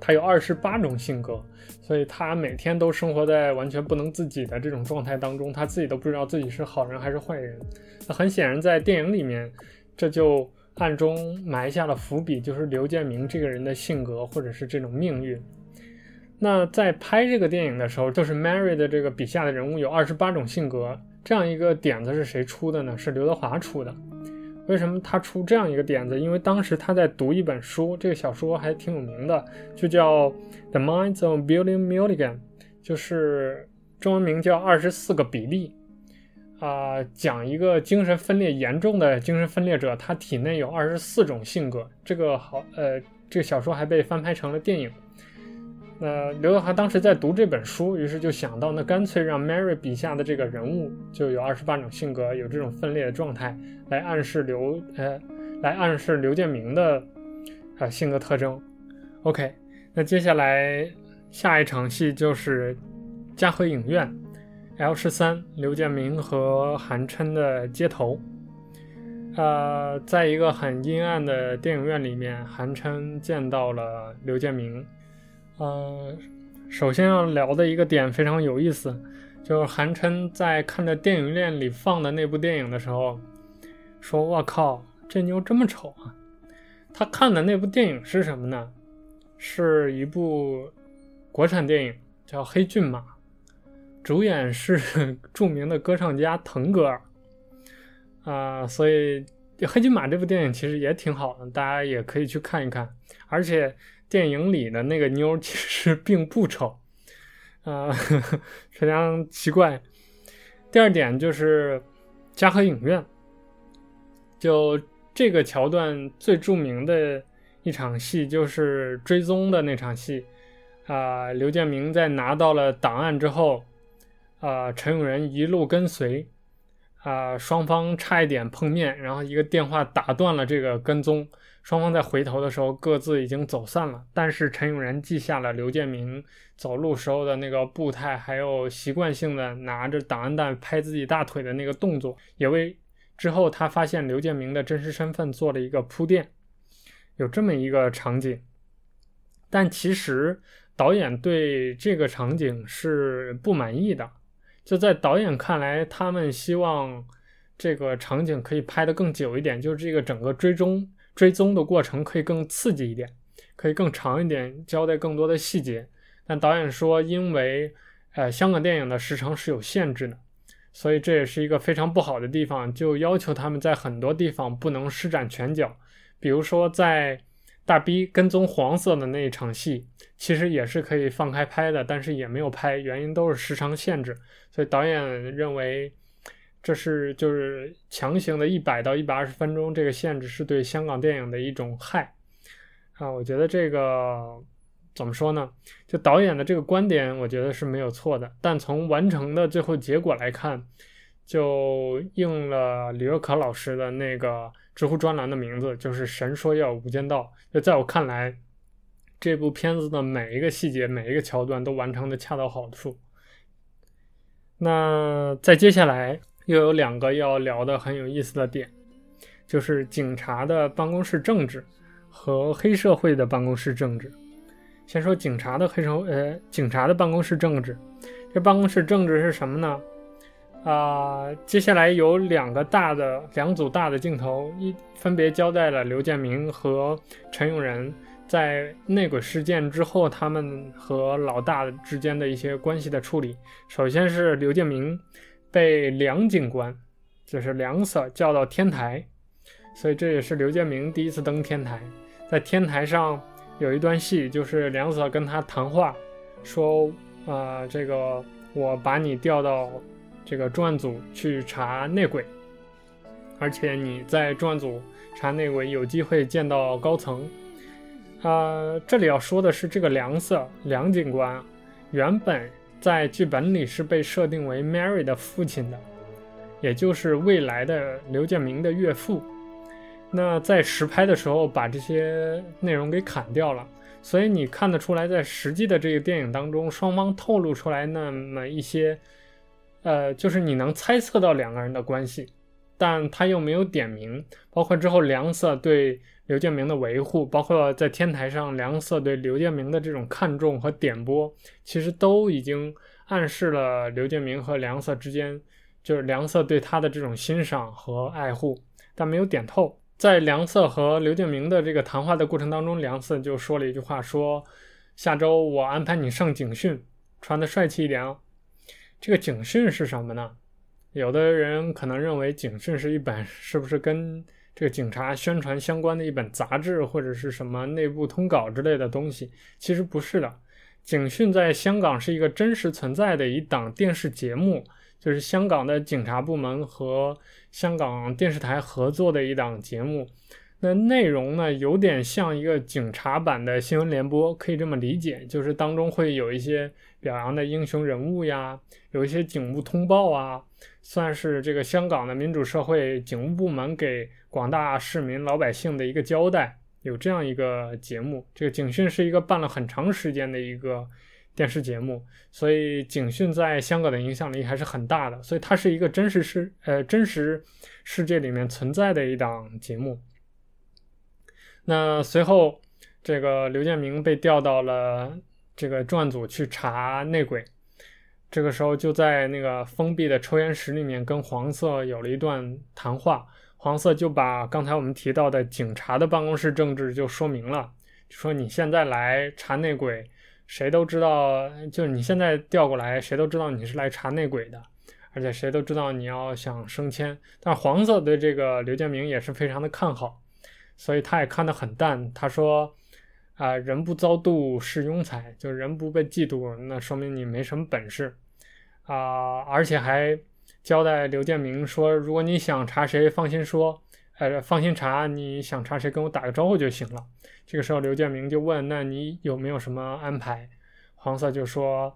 他有二十八种性格，所以他每天都生活在完全不能自己的这种状态当中，他自己都不知道自己是好人还是坏人。那很显然，在电影里面，这就。”暗中埋下了伏笔，就是刘建明这个人的性格，或者是这种命运。那在拍这个电影的时候，就是 Mary 的这个笔下的人物有二十八种性格，这样一个点子是谁出的呢？是刘德华出的。为什么他出这样一个点子？因为当时他在读一本书，这个小说还挺有名的，就叫《The Minds of Billy Milligan》，就是中文名叫《二十四个比利》。啊、讲一个精神分裂严重的精神分裂者，他体内有二十四种性格。这个好，呃，这个小说还被翻拍成了电影。那、刘德华当时在读这本书，于是就想到，那干脆让 Mary 笔下的这个人物就有二十八种性格，有这种分裂的状态，来暗示刘，呃，来暗示刘建明的，呃，性格特征。OK，那接下来下一场戏就是嘉禾影院。L 十三，刘建明和韩琛的接头。呃，在一个很阴暗的电影院里面，韩琛见到了刘建明。呃，首先要聊的一个点非常有意思，就是韩琛在看着电影院里放的那部电影的时候，说：“我靠，这妞这么丑啊！”他看的那部电影是什么呢？是一部国产电影，叫《黑骏马》。主演是 著名的歌唱家腾格尔，啊、所以《黑骏马》这部电影其实也挺好的，大家也可以去看一看。而且电影里的那个妞其实并不丑，啊、呃，非常奇怪。第二点就是嘉禾影院，就这个桥段最著名的一场戏就是追踪的那场戏，啊、刘建明在拿到了档案之后。呃，陈永仁一路跟随，啊、双方差一点碰面，然后一个电话打断了这个跟踪。双方在回头的时候，各自已经走散了。但是陈永仁记下了刘建明走路时候的那个步态，还有习惯性的拿着档案袋拍自己大腿的那个动作，也为之后他发现刘建明的真实身份做了一个铺垫。有这么一个场景，但其实导演对这个场景是不满意的。就在导演看来，他们希望这个场景可以拍得更久一点，就是这个整个追踪追踪的过程可以更刺激一点，可以更长一点，交代更多的细节。但导演说，因为呃香港电影的时长是有限制的，所以这也是一个非常不好的地方，就要求他们在很多地方不能施展拳脚，比如说在大逼跟踪黄色的那一场戏，其实也是可以放开拍的，但是也没有拍，原因都是时长限制。所以导演认为，这是就是强行的一百到一百二十分钟这个限制是对香港电影的一种害啊。我觉得这个怎么说呢？就导演的这个观点，我觉得是没有错的。但从完成的最后结果来看，就应了李若可老师的那个。知乎专栏的名字就是“神说要无间道”。就在我看来，这部片子的每一个细节、每一个桥段都完成的恰到好处。那在接下来又有两个要聊的很有意思的点，就是警察的办公室政治和黑社会的办公室政治。先说警察的黑社，呃，警察的办公室政治。这办公室政治是什么呢？啊、接下来有两个大的两组大的镜头，一分别交代了刘建明和陈永仁在内鬼事件之后，他们和老大之间的一些关系的处理。首先是刘建明被梁警官，就是梁 Sir 叫到天台，所以这也是刘建明第一次登天台。在天台上有一段戏，就是梁 Sir 跟他谈话，说啊、呃，这个我把你调到。这个重案组去查内鬼，而且你在重案组查内鬼有机会见到高层。啊、呃，这里要说的是，这个梁 Sir 梁警官原本在剧本里是被设定为 Mary 的父亲的，也就是未来的刘建明的岳父。那在实拍的时候把这些内容给砍掉了，所以你看得出来，在实际的这个电影当中，双方透露出来那么一些。呃，就是你能猜测到两个人的关系，但他又没有点名，包括之后梁瑟对刘建明的维护，包括在天台上梁瑟对刘建明的这种看重和点拨，其实都已经暗示了刘建明和梁瑟之间，就是梁瑟对他的这种欣赏和爱护，但没有点透。在梁瑟和刘建明的这个谈话的过程当中，梁瑟就说了一句话，说下周我安排你上警训，穿得帅气一点哦。这个警讯是什么呢？有的人可能认为警讯是一本是不是跟这个警察宣传相关的一本杂志或者是什么内部通稿之类的东西，其实不是的。警讯在香港是一个真实存在的一档电视节目，就是香港的警察部门和香港电视台合作的一档节目。那内容呢，有点像一个警察版的新闻联播，可以这么理解，就是当中会有一些表扬的英雄人物呀，有一些警务通报啊，算是这个香港的民主社会警务部门给广大市民老百姓的一个交代，有这样一个节目。这个警讯是一个办了很长时间的一个电视节目，所以警讯在香港的影响力还是很大的，所以它是一个真实世呃真实世界里面存在的一档节目。那随后，这个刘建明被调到了这个专案组去查内鬼。这个时候，就在那个封闭的抽烟室里面，跟黄色有了一段谈话。黄色就把刚才我们提到的警察的办公室政治就说明了，就说你现在来查内鬼，谁都知道，就是你现在调过来，谁都知道你是来查内鬼的，而且谁都知道你要想升迁。但黄色对这个刘建明也是非常的看好。所以他也看得很淡。他说：“啊、人不遭妒是庸才，就人不被嫉妒，那说明你没什么本事啊、而且还交代刘建明说，如果你想查谁，放心说，呃，放心查，你想查谁，跟我打个招呼就行了。”这个时候，刘建明就问：“那你有没有什么安排？”黄色就说：“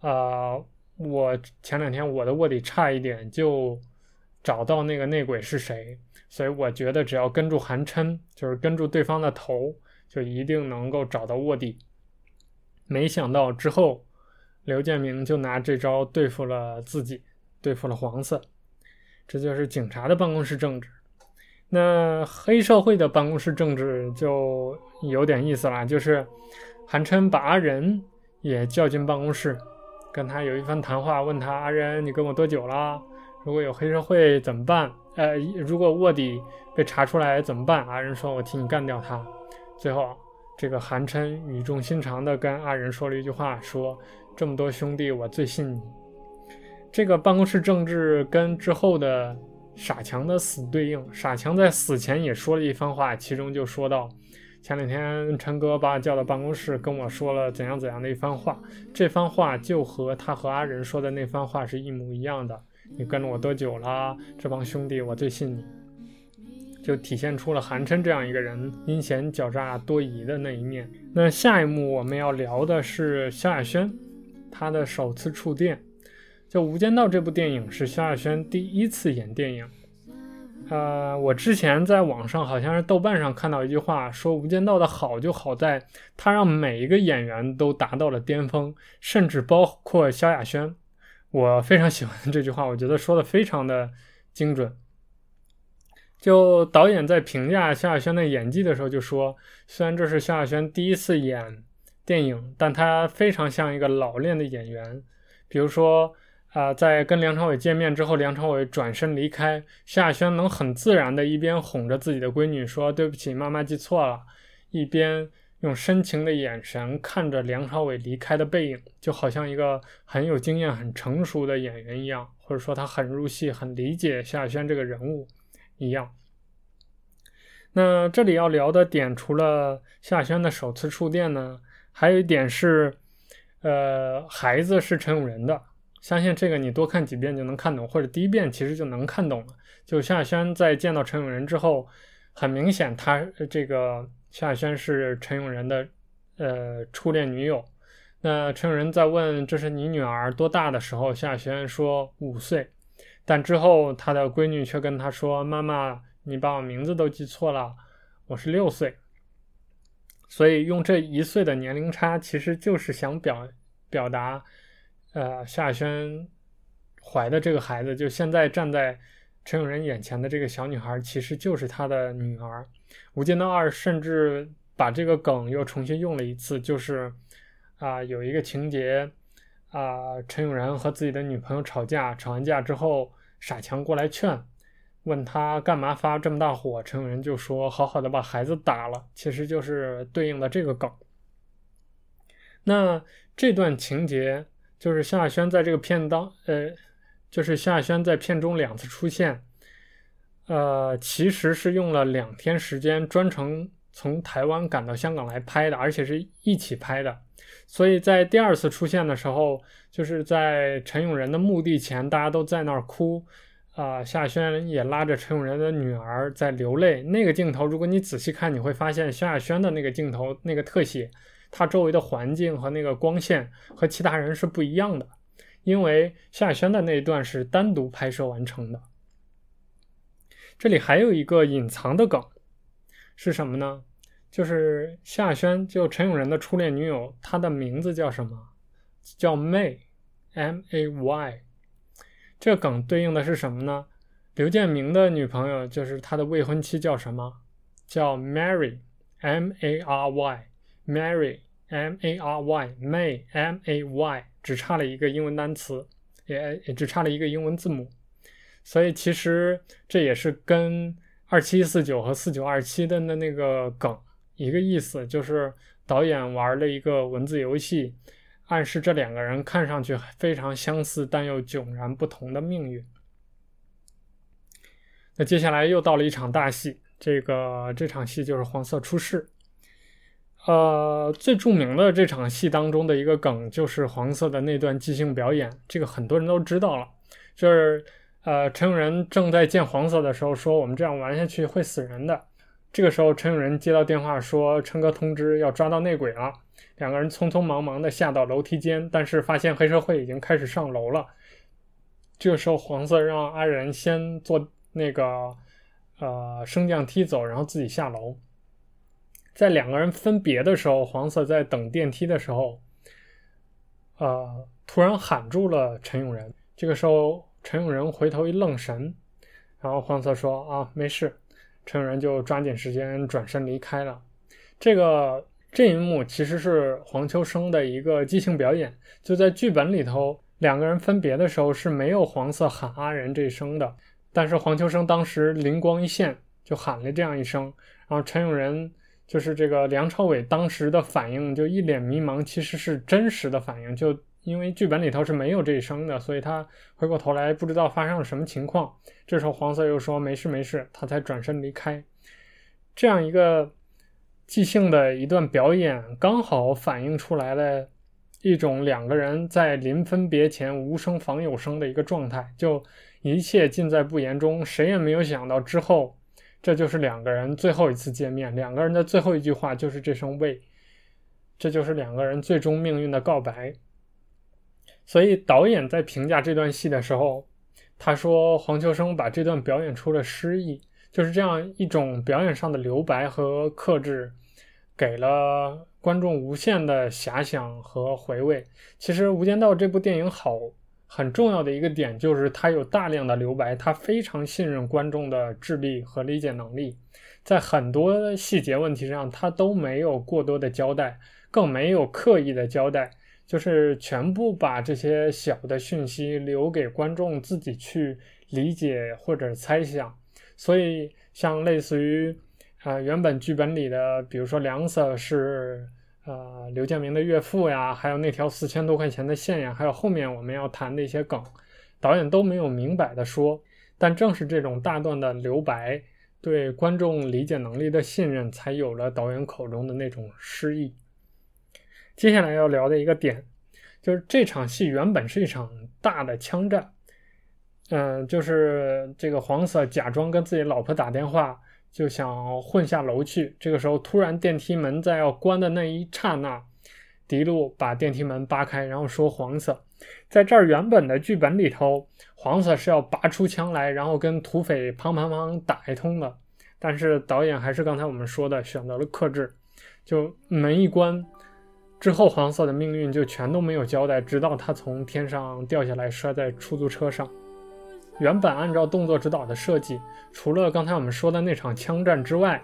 呃，我前两天我的卧底差一点就找到那个内鬼是谁。”所以我觉得只要跟住韩琛，就是跟住对方的头，就一定能够找到卧底。没想到之后，刘建明就拿这招对付了自己，对付了黄色。这就是警察的办公室政治。那黑社会的办公室政治就有点意思了，就是韩琛把阿仁也叫进办公室，跟他有一番谈话，问他阿仁，你跟我多久了？如果有黑社会怎么办？呃，如果卧底被查出来怎么办？阿仁说：“我替你干掉他。”最后，这个韩琛语重心长地跟阿仁说了一句话：“说这么多兄弟，我最信你。”这个办公室政治跟之后的傻强的死对应。傻强在死前也说了一番话，其中就说到：“前两天陈哥把我叫到办公室，跟我说了怎样怎样的一番话，这番话就和他和阿仁说的那番话是一模一样的。你跟了我多久了？这帮兄弟我最信你，就体现出了韩琛这样一个人阴险狡诈多疑的那一面。那下一幕我们要聊的是萧亚轩，他的首次触电。就《无间道》这部电影是萧亚轩第一次演电影。呃，我之前在网上好像是豆瓣上看到一句话，说《无间道》的好就好在它让每一个演员都达到了巅峰，甚至包括萧亚轩。我非常喜欢这句话，我觉得说的非常的精准。就导演在评价萧亚轩的演技的时候就说，虽然这是萧亚轩第一次演电影，但他非常像一个老练的演员，比如说。啊、在跟梁朝伟见面之后，梁朝伟转身离开，萧亚轩能很自然的一边哄着自己的闺女说“对不起，妈妈记错了”，一边用深情的眼神看着梁朝伟离开的背影，就好像一个很有经验、很成熟的演员一样，或者说他很入戏、很理解萧亚轩这个人物一样。那这里要聊的点，除了萧亚轩的首次触电呢，还有一点是，呃，孩子是陈永仁的。相信这个你多看几遍就能看懂，或者第一遍其实就能看懂了。就萧亚轩在见到陈永仁之后，很明显他这个萧亚轩是陈永仁的呃初恋女友。那陈永仁在问这是你女儿多大的时候，萧亚轩说五岁，但之后他的闺女却跟他说：“妈妈，你把我名字都记错了，我是六岁。”所以用这一岁的年龄差，其实就是想表表达。呃，夏轩怀的这个孩子，就现在站在陈永仁眼前的这个小女孩，其实就是他的女儿。《无间道二》甚至把这个梗又重新用了一次，就是啊、有一个情节啊、陈永仁和自己的女朋友吵架，吵完架之后，傻强过来劝，问他干嘛发这么大火，陈永仁就说好好的把孩子打了，其实就是对应的这个梗。那这段情节。就是萧亚轩在这个片当，呃，就是萧亚轩在片中两次出现，呃，其实是用了两天时间专程从台湾赶到香港来拍的，而且是一起拍的。所以在第二次出现的时候，就是在陈永仁的墓地前，大家都在那儿哭，啊、呃，萧亚轩也拉着陈永仁的女儿在流泪。那个镜头，如果你仔细看，你会发现萧亚轩的那个镜头，那个特写。他周围的环境和那个光线和其他人是不一样的，因为萧亚轩的那一段是单独拍摄完成的。这里还有一个隐藏的梗，是什么呢？就是夏轩就陈永仁的初恋女友，她的名字叫什么？叫 May，M-A-Y。这个梗对应的是什么呢？刘建明的女朋友就是他的未婚妻，叫什么？叫 Mary，M-A-R-Y。Mary M A R Y May M A Y 只差了一个英文单词，也也只差了一个英文字母，所以其实这也是跟二七四九和四九二七的那那个梗一个意思，就是导演玩了一个文字游戏，暗示这两个人看上去非常相似，但又迥然不同的命运。那接下来又到了一场大戏，这个这场戏就是黄色出世。呃，最著名的这场戏当中的一个梗就是黄色的那段即兴表演，这个很多人都知道了。就是呃，陈永仁正在见黄色的时候说：“我们这样玩下去会死人的。”这个时候，陈永仁接到电话说：“琛哥通知要抓到内鬼了。”两个人匆匆忙忙的下到楼梯间，但是发现黑社会已经开始上楼了。这个时候，黄色让阿仁先坐那个呃升降梯走，然后自己下楼。在两个人分别的时候，黄色在等电梯的时候，呃，突然喊住了陈永仁。这个时候，陈永仁回头一愣神，然后黄色说：“啊，没事。”陈永仁就抓紧时间转身离开了。这个这一幕其实是黄秋生的一个即兴表演。就在剧本里头，两个人分别的时候是没有黄色喊阿仁这一声的，但是黄秋生当时灵光一现，就喊了这样一声，然后陈永仁。就是这个梁朝伟当时的反应就一脸迷茫，其实是真实的反应，就因为剧本里头是没有这一声的，所以他回过头来不知道发生了什么情况。这时候黄色又说没事没事，他才转身离开。这样一个即兴的一段表演，刚好反映出来了一种两个人在临分别前无声仿有声的一个状态，就一切尽在不言中，谁也没有想到之后，这就是两个人最后一次见面，两个人的最后一句话就是这声喂，这就是两个人最终命运的告白。所以导演在评价这段戏的时候，他说黄秋生把这段表演出了诗意，就是这样一种表演上的留白和克制，给了观众无限的遐想和回味。其实《无间道》这部电影好很重要的一个点就是它有大量的留白，它非常信任观众的智力和理解能力，在很多细节问题上，他都没有过多的交代，更没有刻意的交代。就是全部把这些小的讯息留给观众自己去理解或者猜想，所以像类似于，呃，原本剧本里的，比如说梁 Sir 是呃刘建明的岳父呀，还有那条四千多块钱的线呀，还有后面我们要谈的一些梗，导演都没有明摆的说，但正是这种大段的留白，对观众理解能力的信任，才有了导演口中的那种诗意。接下来要聊的一个点，就是这场戏原本是一场大的枪战，嗯，就是这个黄色假装跟自己老婆打电话，就想混下楼去。这个时候突然电梯门在要关的那一刹那，迪路把电梯门扒开，然后说黄色，在这儿原本的剧本里头，黄色是要拔出枪来，然后跟土匪砰砰砰打一通的，但是导演还是刚才我们说的选择了克制，就门一关。之后，黄色的命运就全都没有交代，直到他从天上掉下来，摔在出租车上。原本按照动作指导的设计，除了刚才我们说的那场枪战之外，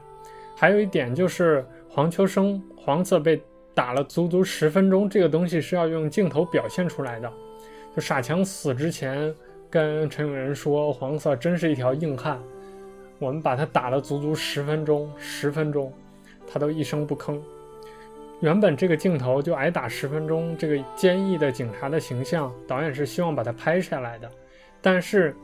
还有一点就是黄秋生黄色被打了足足十分钟，这个东西是要用镜头表现出来的。就傻强死之前跟陈永仁说：“黄色真是一条硬汉，我们把他打了足足十分钟，十分钟，他都一声不吭。”原本这个镜头就挨打十分钟，这个坚毅的警察的形象，导演是希望把它拍下来的。但是，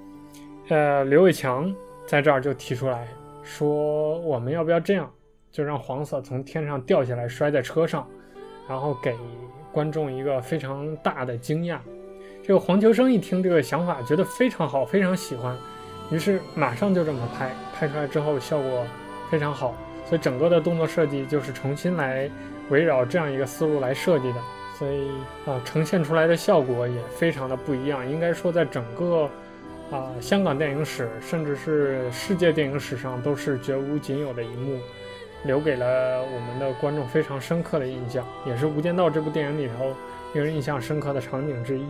呃，刘伟强在这儿就提出来说，我们要不要这样，就让黄色从天上掉下来摔在车上，然后给观众一个非常大的惊讶。这个黄秋生一听这个想法，觉得非常好，非常喜欢，于是马上就这么拍，拍出来之后效果非常好，所以整个的动作设计就是重新来。围绕这样一个思路来设计的，所以啊、呈现出来的效果也非常的不一样。应该说，在整个啊、香港电影史，甚至是世界电影史上，都是绝无仅有的一幕，留给了我们的观众非常深刻的印象，也是《无间道》这部电影里头令人印象深刻的场景之一。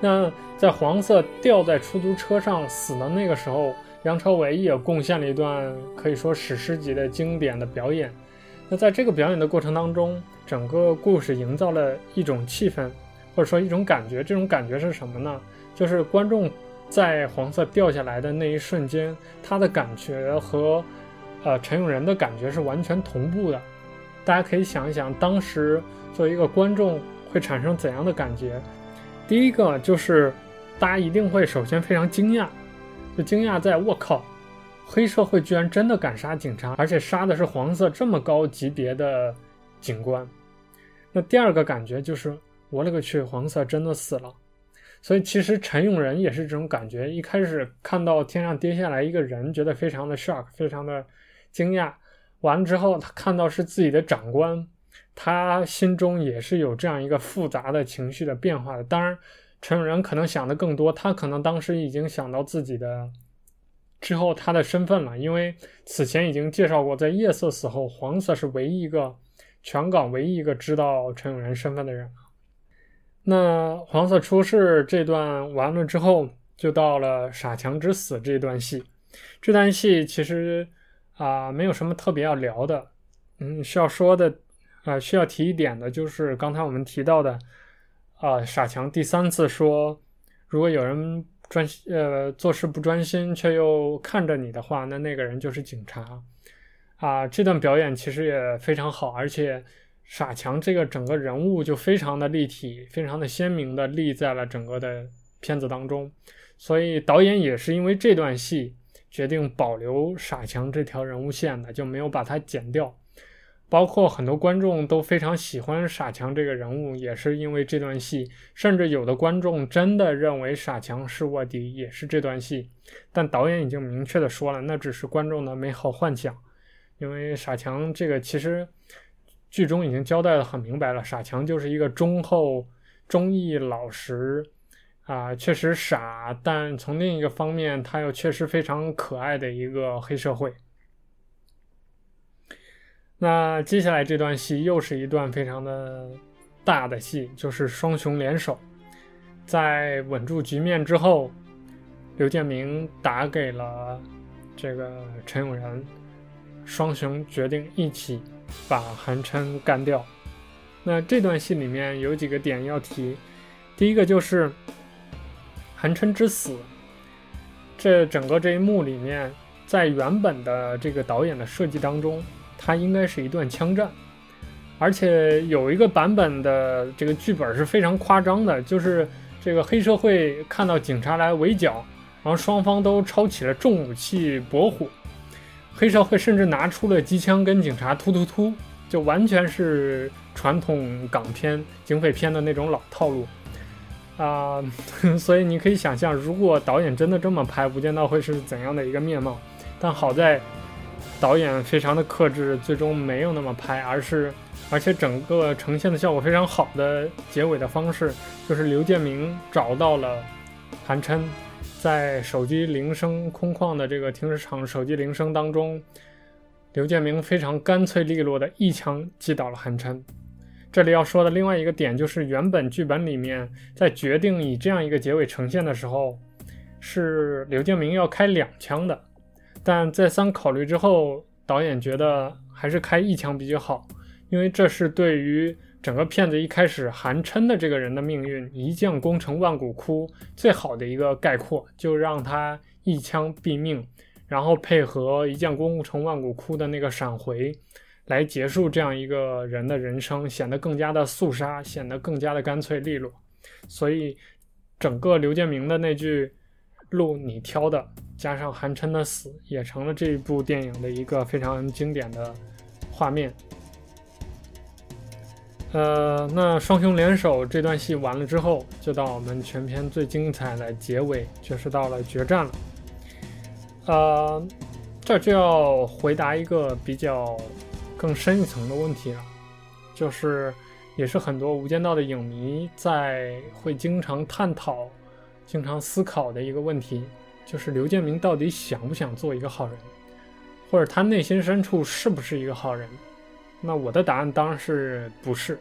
那在黄色掉在出租车上死的那个时候，梁朝伟也贡献了一段可以说史诗级的经典的表演。那在这个表演的过程当中，整个故事营造了一种气氛，或者说一种感觉。这种感觉是什么呢？就是观众在黄色掉下来的那一瞬间，他的感觉和呃陈永仁的感觉是完全同步的。大家可以想一想，当时作为一个观众会产生怎样的感觉？第一个就是大家一定会首先非常惊讶，就惊讶在“我靠”。黑社会居然真的敢杀警察，而且杀的是黄色这么高级别的警官。那第二个感觉就是，我勒个去，黄色真的死了。所以其实陈永仁也是这种感觉，一开始看到天上跌下来一个人，觉得非常的 shock，非常的惊讶。完了之后，他看到是自己的长官，他心中也是有这样一个复杂的情绪的变化的。当然，陈永仁可能想的更多，他可能当时已经想到自己的。之后他的身份了，因为此前已经介绍过，在夜色死后，黄色是唯一一个全港唯一一个知道陈永仁身份的人。那黄色出事这段完了之后，就到了傻强之死这段戏。这段戏其实啊、没有什么特别要聊的，嗯，需要说的啊、需要提一点的就是刚才我们提到的啊、傻强第三次说，如果有人。专呃做事不专心却又看着你的话，那那个人就是警察啊。这段表演其实也非常好，而且傻强这个整个人物就非常的立体，非常的鲜明的立在了整个的片子当中。所以导演也是因为这段戏决定保留傻强这条人物线的，就没有把它剪掉。包括很多观众都非常喜欢傻强这个人物，也是因为这段戏。甚至有的观众真的认为傻强是卧底，也是这段戏。但导演已经明确的说了，那只是观众的美好幻想。因为傻强这个其实剧中已经交代的很明白了，傻强就是一个忠厚、忠义、老实啊，确实傻，但从另一个方面，他又确实非常可爱的一个黑社会。那接下来这段戏又是一段非常的大的戏，就是双雄联手，在稳住局面之后，刘建明打给了这个陈永仁，双雄决定一起把韩琛干掉。那这段戏里面有几个点要提，第一个就是韩琛之死，这整个这一幕里面，在原本的这个导演的设计当中。它应该是一段枪战，而且有一个版本的这个剧本是非常夸张的，就是这个黑社会看到警察来围剿，然后双方都抄起了重武器搏虎，黑社会甚至拿出了机枪跟警察突突突，就完全是传统港片警匪片的那种老套路。啊，所以你可以想象，如果导演真的这么拍《无间道》会是怎样的一个面貌，但好在。导演非常的克制，最终没有那么拍，而是，而且整个呈现的效果非常好的结尾的方式，就是刘建明找到了韩琛，在手机铃声空旷的这个停车场手机铃声当中，刘建明非常干脆利落的一枪击倒了韩琛。这里要说的另外一个点就是，原本剧本里面在决定以这样一个结尾呈现的时候，是刘建明要开两枪的。但再三考虑之后，导演觉得还是开一枪比较好，因为这是对于整个片子一开始韩琛的这个人的命运，一将功成万骨枯，最好的一个概括，就让他一枪毙命，然后配合一将功成万骨枯的那个闪回，来结束这样一个人的人生，显得更加的肃杀，显得更加的干脆利落。所以，整个刘建明的那句“路你挑的”。加上韩琛的死，也成了这部电影的一个非常经典的画面。呃，那双雄联手这段戏完了之后，就到我们全片最精彩的结尾，就是到了决战了。呃，这就要回答一个比较更深一层的问题了，就是也是很多《无间道》的影迷在会经常探讨、经常思考的一个问题。就是刘建明到底想不想做一个好人，或者他内心深处是不是一个好人？那我的答案当然是不是。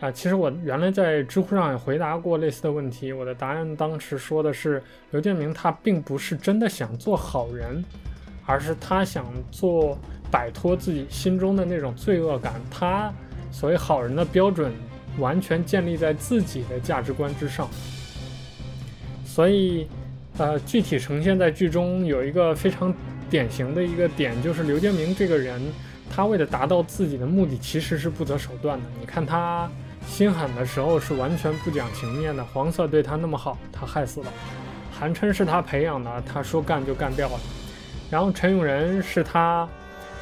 啊、其实我原来在知乎上也回答过类似的问题，我的答案当时说的是，刘建明他并不是真的想做好人，而是他想做摆脱自己心中的那种罪恶感。他所谓好人的标准完全建立在自己的价值观之上，所以。呃，具体呈现在剧中有一个非常典型的一个点，就是刘建明这个人，他为了达到自己的目的，其实是不择手段的。你看他心狠的时候是完全不讲情面的，黄色对他那么好，他害死了；韩琛是他培养的，他说干就干掉了。然后陈永仁是他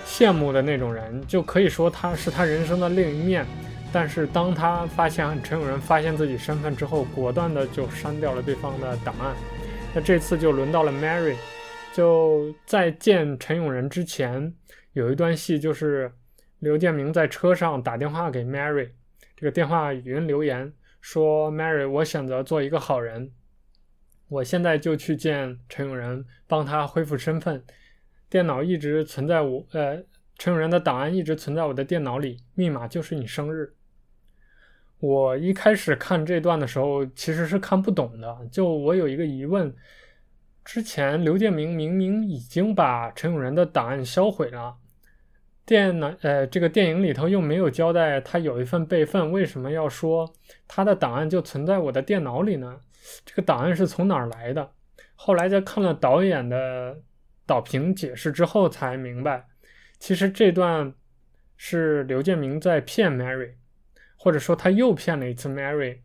羡慕的那种人，就可以说他是他人生的另一面。但是当他发现陈永仁发现自己身份之后，果断的就删掉了对方的档案。那这次就轮到了 Mary，就在见陈永仁之前，有一段戏就是刘建明在车上打电话给 Mary，这个电话语音留言说：“Mary，我选择做一个好人，我现在就去见陈永仁，帮他恢复身份。电脑一直存在我，呃，陈永仁的档案一直存在我的电脑里，密码就是你生日。”我一开始看这段的时候，其实是看不懂的。就我有一个疑问：之前刘建明明明已经把陈永仁的档案销毁了，电脑呃，这个电影里头又没有交代他有一份备份，为什么要说他的档案就存在我的电脑里呢？这个档案是从哪儿来的？后来在看了导演的导评解释之后，才明白，其实这段是刘建明在骗 Mary。或者说他又骗了一次 Mary，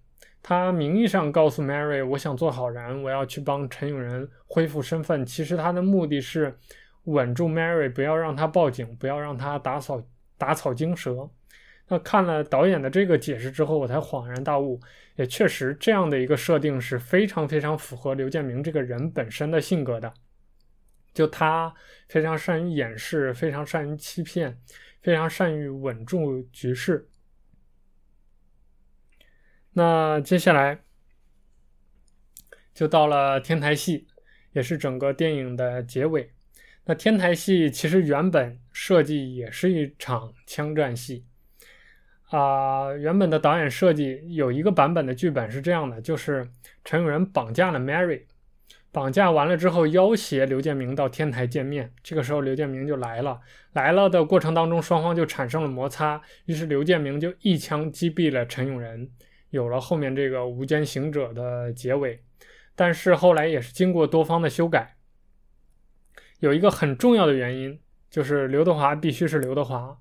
他名义上告诉 Mary，我想做好人，我要去帮陈永仁恢复身份。其实他的目的是稳住 Mary，不要让他报警，不要让他打草打草惊蛇。那看了导演的这个解释之后，我才恍然大悟，也确实这样的一个设定是非常非常符合刘建明这个人本身的性格的。就他非常善于掩饰，非常善于欺骗，非常善于稳住局势。那接下来就到了天台戏，也是整个电影的结尾。那天台戏其实原本设计也是一场枪战戏啊、原本的导演设计有一个版本的剧本是这样的，就是陈永仁绑架了 Mary，绑架完了之后要挟刘建明到天台见面。这个时候刘建明就来了，来了的过程当中双方就产生了摩擦，于是刘建明就一枪击毙了陈永仁。有了后面这个无间行者的结尾，但是后来也是经过多方的修改。有一个很重要的原因，就是刘德华必须是刘德华。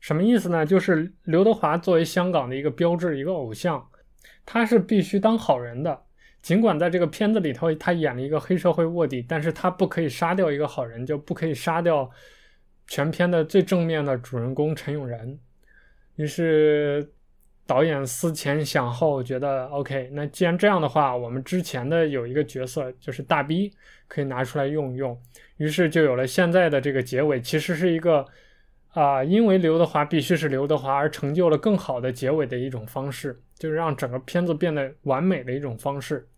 什么意思呢？就是刘德华作为香港的一个标志、一个偶像，他是必须当好人的。尽管在这个片子里头，他演了一个黑社会卧底，但是他不可以杀掉一个好人，就不可以杀掉全片的最正面的主人公陈永仁。于是。导演思前想后，觉得 OK。那既然这样的话，我们之前的有一个角色就是大 B，可以拿出来用一用。于是就有了现在的这个结尾，其实是一个啊、因为刘德华必须是刘德华而成就了更好的结尾的一种方式，就是让整个片子变得完美的一种方式。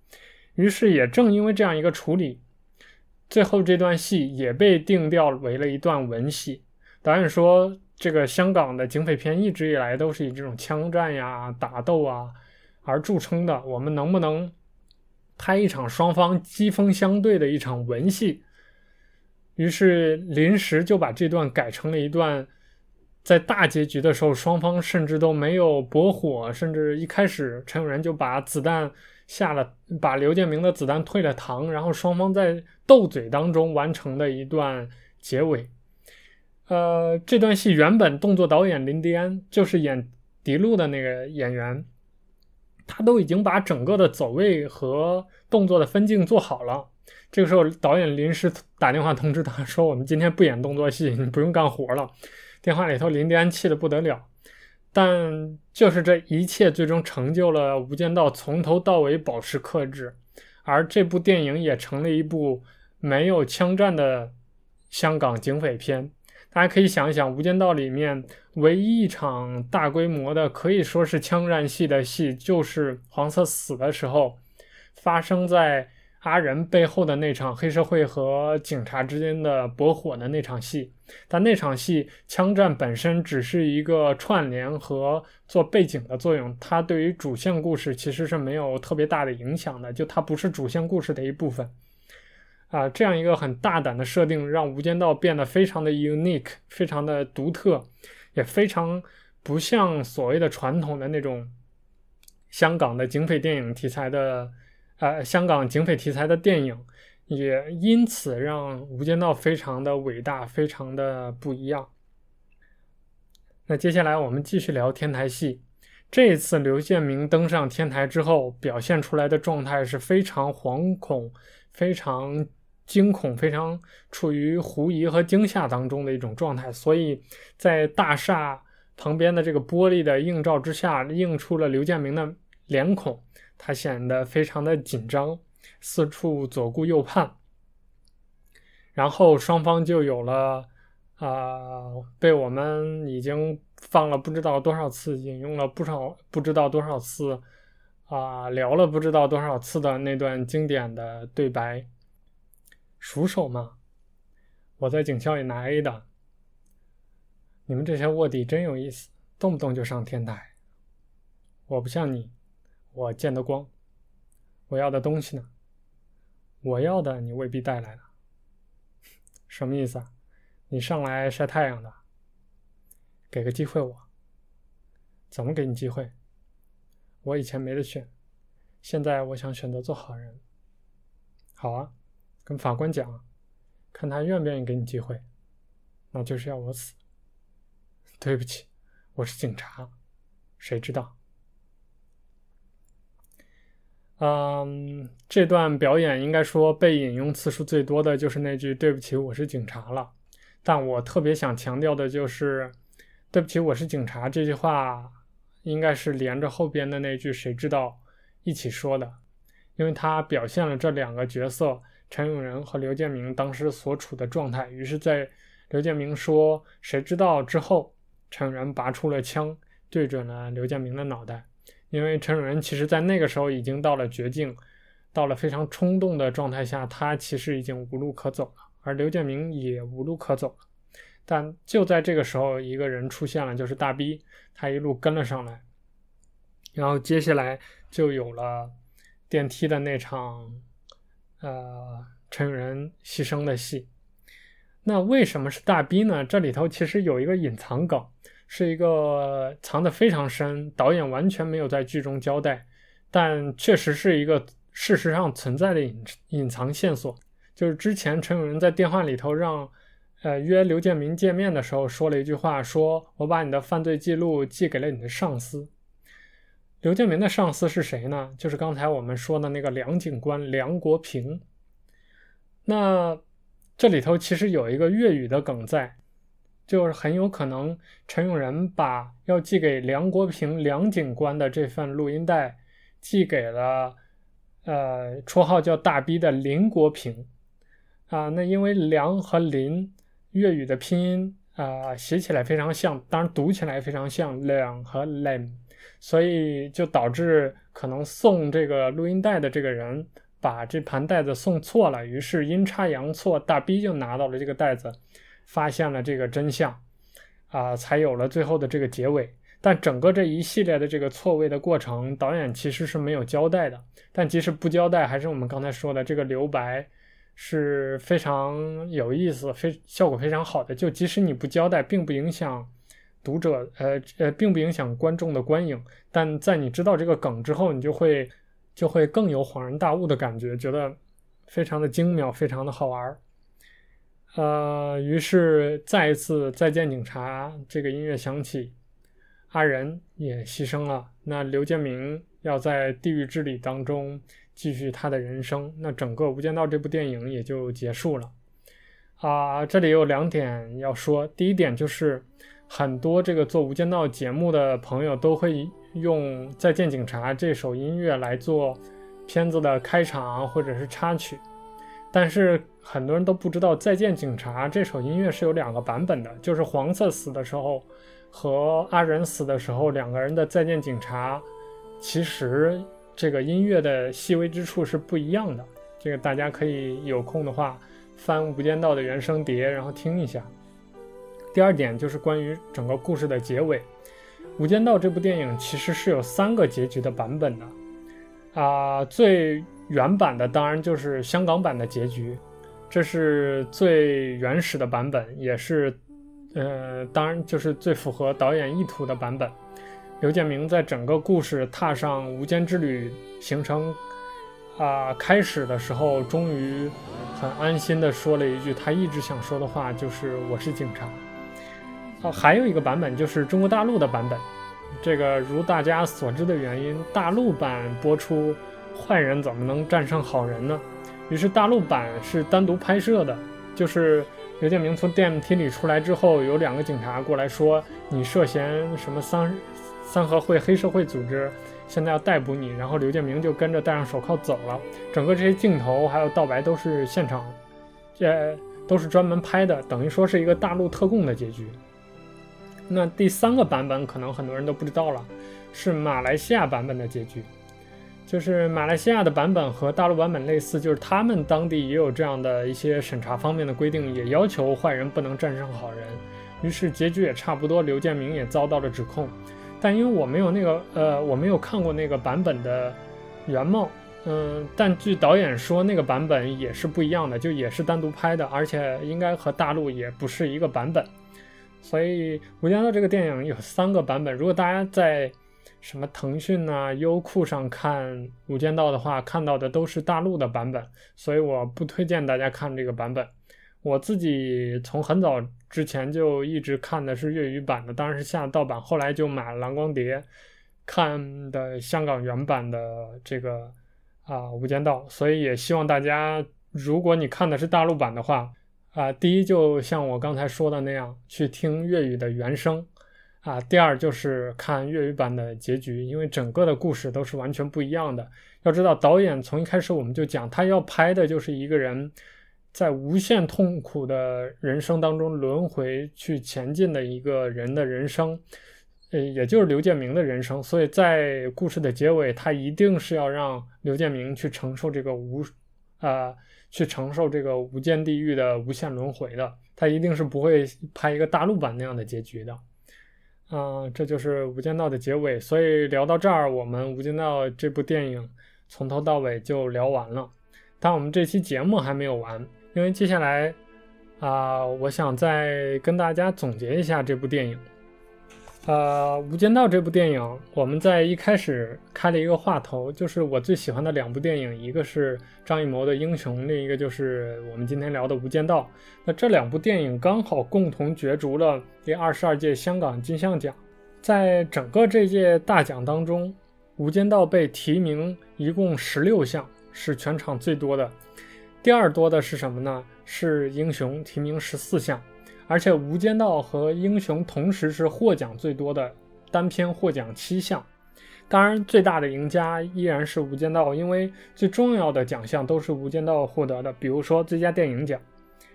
于是也正因为这样一个处理，最后这段戏也被定调为了一段文戏。导演说。这个香港的警匪片一直以来都是以这种枪战呀、打斗啊而著称的。我们能不能拍一场双方机锋相对的一场文戏？于是临时就把这段改成了一段，在大结局的时候，双方甚至都没有驳火，甚至一开始陈永仁就把子弹下了，把刘建明的子弹退了膛，然后双方在斗嘴当中完成的一段结尾。呃，这段戏原本动作导演林迪安就是演狄路的那个演员，他都已经把整个的走位和动作的分镜做好了。这个时候，导演临时打电话通知他说：“我们今天不演动作戏，你不用干活了。”电话里头，林迪安气得不得了。但就是这一切，最终成就了《无间道》从头到尾保持克制，而这部电影也成了一部没有枪战的香港警匪片。大家可以想一想，《无间道》里面唯一一场大规模的可以说是枪战戏的戏，就是黄色死的时候，发生在阿仁背后的那场黑社会和警察之间的驳火的那场戏。但那场戏枪战本身只是一个串联和做背景的作用，它对于主线故事其实是没有特别大的影响的，就它不是主线故事的一部分。啊，这样一个很大胆的设定，让《无间道》变得非常的 unique，非常的独特，也非常不像所谓的传统的那种香港的警匪电影题材的，呃，香港警匪题材的电影，也因此让《无间道》非常的伟大，非常的不一样。那接下来我们继续聊天台戏。这一次刘建明登上天台之后，表现出来的状态是非常惶恐，非常。惊恐，非常处于狐疑和惊吓当中的一种状态，所以在大厦旁边的这个玻璃的映照之下，映出了刘建明的脸孔，他显得非常的紧张，四处左顾右盼。然后双方就有了啊、被我们已经放了不知道多少次，引用了不少不知道多少次啊、聊了不知道多少次的那段经典的对白。熟手吗？我在警校里拿 A 的。你们这些卧底真有意思，动不动就上天台。我不像你，我见得光。我要的东西呢？我要的你未必带来了。什么意思啊？你上来晒太阳的？给个机会我。怎么给你机会？我以前没得选，现在我想选择做好人。好啊。跟法官讲，看他愿不愿意给你机会，那就是要我死。对不起，我是警察，谁知道？嗯，这段表演应该说被引用次数最多的就是那句“对不起，我是警察”了。但我特别想强调的就是“对不起，我是警察”这句话，应该是连着后边的那句“谁知道”一起说的，因为它表现了这两个角色陈永仁和刘建明当时所处的状态。于是，在刘建明说“谁知道”之后，陈永仁拔出了枪，对准了刘建明的脑袋。因为陈永仁其实，在那个时候已经到了绝境，到了非常冲动的状态下，他其实已经无路可走了，而刘建明也无路可走了。但就在这个时候，一个人出现了，就是大逼，他一路跟了上来，然后接下来就有了电梯的那场，呃，陈永仁牺牲的戏。那为什么是大逼呢？这里头其实有一个隐藏梗。是一个藏得非常深，导演完全没有在剧中交代，但确实是一个事实上存在的隐隐藏线索。就是之前陈永仁在电话里头让，呃，约刘建明见面的时候说了一句话，说我把你的犯罪记录寄给了你的上司。刘建明的上司是谁呢？就是刚才我们说的那个梁警官梁国平。那这里头其实有一个粤语的梗在。就是很有可能陈永仁把要寄给梁国平梁警官的这份录音带寄给了，呃，绰号叫大逼的林国平，啊，那因为梁和林粤语的拼音啊写起来非常像，当然读起来非常像两和林，所以就导致可能送这个录音带的这个人把这盘带子送错了，于是阴差阳错，大逼就拿到了这个带子。发现了这个真相，啊、才有了最后的这个结尾。但整个这一系列的这个错位的过程，导演其实是没有交代的。但即使不交代，还是我们刚才说的这个留白是非常有意思、非效果非常好的。就即使你不交代，并不影响读者，呃呃，并不影响观众的观影。但在你知道这个梗之后，你就会就会更有恍然大悟的感觉，觉得非常的精妙，非常的好玩。呃，于是再一次《再见警察》这个音乐响起，阿仁也牺牲了。那刘建明要在地狱之旅当中继续他的人生，那整个《无间道》这部电影也就结束了。啊、这里有两点要说。第一点就是，很多这个做《无间道》节目的朋友都会用《再见警察》这首音乐来做片子的开场或者是插曲。但是很多人都不知道，《再见警察》这首音乐是有两个版本的，就是黄色死的时候和阿仁死的时候，两个人的《再见警察》，其实这个音乐的细微之处是不一样的。这个大家可以有空的话翻《无间道》的原声碟，然后听一下。第二点就是关于整个故事的结尾，《无间道》这部电影其实是有三个结局的版本的，啊、最。原版的当然就是香港版的结局，这是最原始的版本，也是，呃，当然就是最符合导演意图的版本。刘建明在整个故事踏上无间之旅行程啊、开始的时候，终于很安心地说了一句他一直想说的话，就是“我是警察”。哦、还有一个版本就是中国大陆的版本，这个如大家所知的原因，大陆版播出。坏人怎么能战胜好人呢？于是大陆版是单独拍摄的，就是刘建明从电梯里出来之后，有两个警察过来说：“你涉嫌什么三三合会黑社会组织，现在要逮捕你。”然后刘建明就跟着戴上手铐走了。整个这些镜头还有道白都是现场，这都是专门拍的，等于说是一个大陆特供的结局。那第三个版本可能很多人都不知道了，是马来西亚版本的结局。就是马来西亚的版本和大陆版本类似，就是他们当地也有这样的一些审查方面的规定，也要求坏人不能战胜好人。于是结局也差不多，刘建明也遭到了指控。但因为我没有那个呃，我没有看过那个版本的原貌，嗯、但据导演说，那个版本也是不一样的，就也是单独拍的，而且应该和大陆也不是一个版本。所以《无间道》这个电影有三个版本，如果大家在。什么腾讯啊、优酷上看《无间道》的话，看到的都是大陆的版本，所以我不推荐大家看这个版本。我自己从很早之前就一直看的是粤语版的，当然是下盗版，后来就买了蓝光碟看的香港原版的这个啊《无间道》，所以也希望大家，如果你看的是大陆版的话，啊，第一就像我刚才说的那样，去听粤语的原声，啊，第二就是看粤语版的结局，因为整个的故事都是完全不一样的。要知道，导演从一开始我们就讲，他要拍的就是一个人在无限痛苦的人生当中轮回去前进的一个人的人生。呃，也就是刘建明的人生，所以在故事的结尾，他一定是要让刘建明去承受这个无，啊、呃，去承受这个无间地狱的无限轮回的，他一定是不会拍一个大陆版那样的结局的，啊、这就是《无间道》的结尾。所以聊到这儿，我们《无间道》这部电影从头到尾就聊完了，但我们这期节目还没有完，因为接下来啊、我想再跟大家总结一下这部电影。呃，《无间道》这部电影，我们在一开始开了一个话头，就是我最喜欢的两部电影，一个是张艺谋的《英雄》，另一个就是我们今天聊的《无间道》。那这两部电影刚好共同角逐了第二十二届香港金像奖。在整个这届大奖当中，《无间道》被提名一共十六项，是全场最多的。第二多的是什么呢？是《英雄》，提名十四项。而且《无间道》和《英雄》同时是获奖最多的单片，获奖七项。当然，最大的赢家依然是《无间道》，因为最重要的奖项都是《无间道》获得的。比如说，最佳电影奖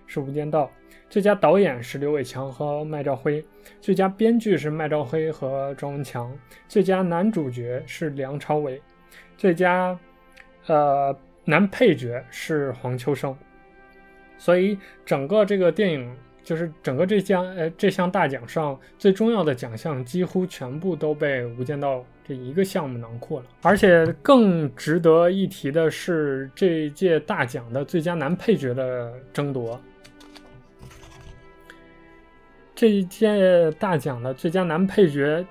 是《无间道》，最佳导演是刘伟强和麦兆辉，最佳编剧是麦兆辉和庄文强，最佳男主角是梁朝伟，最佳呃男配角是黄秋生。所以，整个这个电影。就是整个这项呃这项大奖上最重要的奖项几乎全部都被《无间道》这一个项目囊括了，而且更值得一提的是这一届大奖的最佳男配角的争夺。这一届大奖的最佳男配角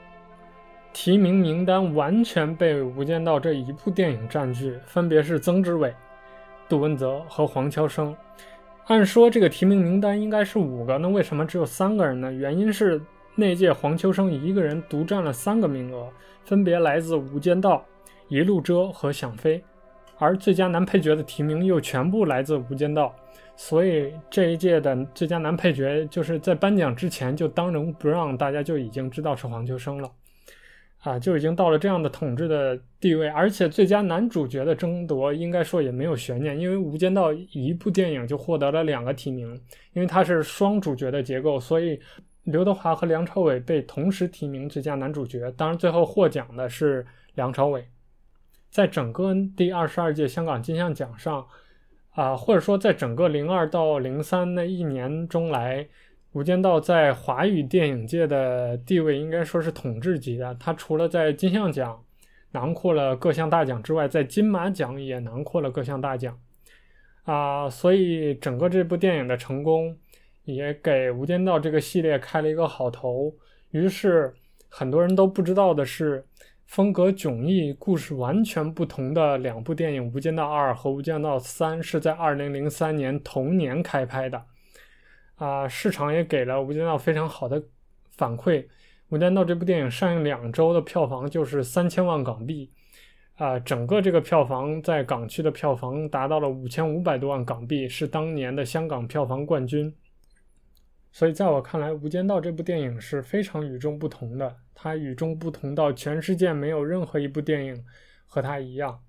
提名名单完全被《无间道》这一部电影占据，分别是曾志伟、杜汶泽和黄秋生。按说这个提名名单应该是五个，那为什么只有三个人呢？原因是那届黄秋生一个人独占了三个名额，分别来自《无间道》、《一路遮》和《想飞》，而最佳男配角的提名又全部来自《无间道》，所以这一届的最佳男配角就是在颁奖之前就当仁不让，大家就已经知道是黄秋生了。啊，就已经到了这样的统治的地位，而且最佳男主角的争夺应该说也没有悬念，因为《无间道》一部电影就获得了两个提名，因为它是双主角的结构，所以刘德华和梁朝伟被同时提名最佳男主角。当然，最后获奖的是梁朝伟。在整个第二十二届香港金像奖上，啊，或者说在整个零二到零三那一年中来。《无间道》在华语电影界的地位应该说是统治级的。它除了在金像奖囊括了各项大奖之外，在金马奖也囊括了各项大奖。啊，所以整个这部电影的成功也给《无间道》这个系列开了一个好头。于是很多人都不知道的是，风格迥异、故事完全不同的两部电影《无间道二》和《无间道三》是在二零零三年同年开拍的。啊，市场也给了《无间道》非常好的反馈，《无间道》这部电影上映两周的票房就是三千万港币，啊，整个这个票房在港区的票房达到了五千五百多万港币，是当年的香港票房冠军。所以在我看来，《无间道》这部电影是非常与众不同的，它与众不同到全世界没有任何一部电影和它一样。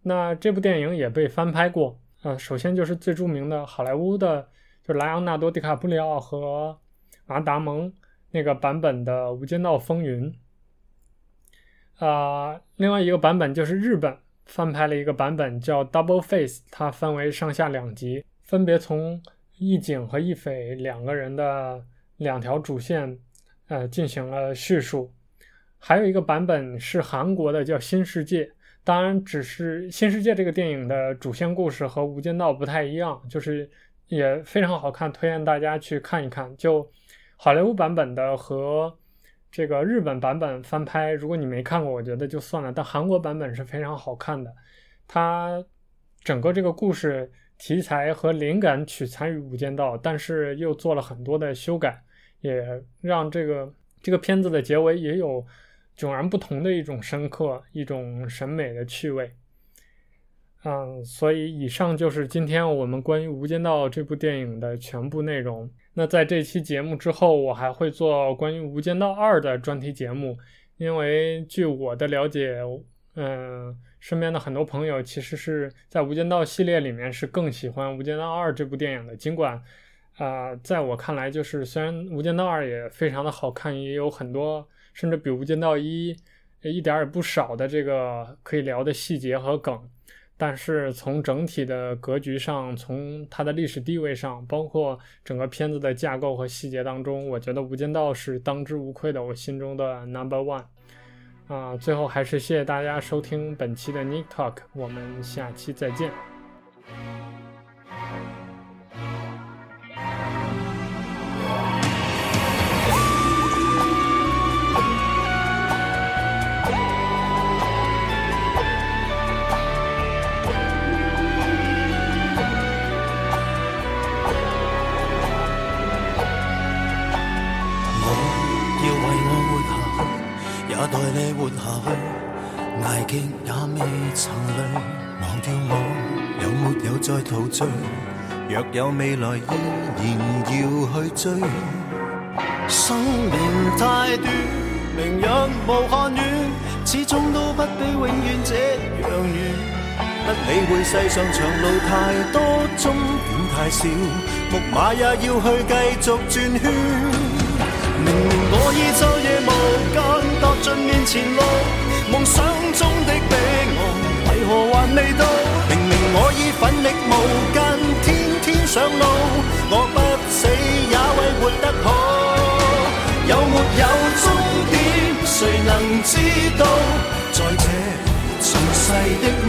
那这部电影也被翻拍过，啊，首先就是最著名的好莱坞的。就莱昂纳多·迪卡普里奥和马达蒙那个版本的《无间道风云》，啊，另外一个版本就是日本翻拍了一个版本叫《Double Face》，它分为上下两集，分别从义警和义匪两个人的两条主线，呃，进行了叙述。还有一个版本是韩国的，叫《新世界》，当然，只是《新世界》这个电影的主线故事和《无间道》不太一样，就是。也非常好看，推荐大家去看一看。就好莱坞版本的和这个日本版本翻拍，如果你没看过，我觉得就算了。但韩国版本是非常好看的，它整个这个故事题材和灵感取材于《无间道》，但是又做了很多的修改，也让这个这个片子的结尾也有迥然不同的一种深刻，一种审美的趣味。嗯，所以以上就是今天我们关于《无间道》这部电影的全部内容。那在这期节目之后，我还会做关于《无间道二》的专题节目，因为据我的了解，嗯，身边的很多朋友其实是在《无间道》系列里面是更喜欢《无间道二》这部电影的。尽管，啊、在我看来，就是虽然《无间道二》也非常的好看，也有很多甚至比《无间道一》一点也不少的这个可以聊的细节和梗。但是从整体的格局上，从它的历史地位上，包括整个片子的架构和细节当中，我觉得《无间道》是当之无愧的我心中的 number one。啊，最后还是谢谢大家收听本期的 Nick Talk，我们下期再见。代你活下去，挨极也未曾累。忘掉我，有没有再陶醉若有未来，依然要去追。生命太短，明日无限远，始终都不比永远这样远。不理会世上长路太多，终点太少，木马也要去继续转圈。我已昼夜无间踏尽面前路，梦想中的彼岸为何还未到？明明我已奋力无间，天天上路，我不死也为活得好。有没有终点，谁能知道？在这尘世的无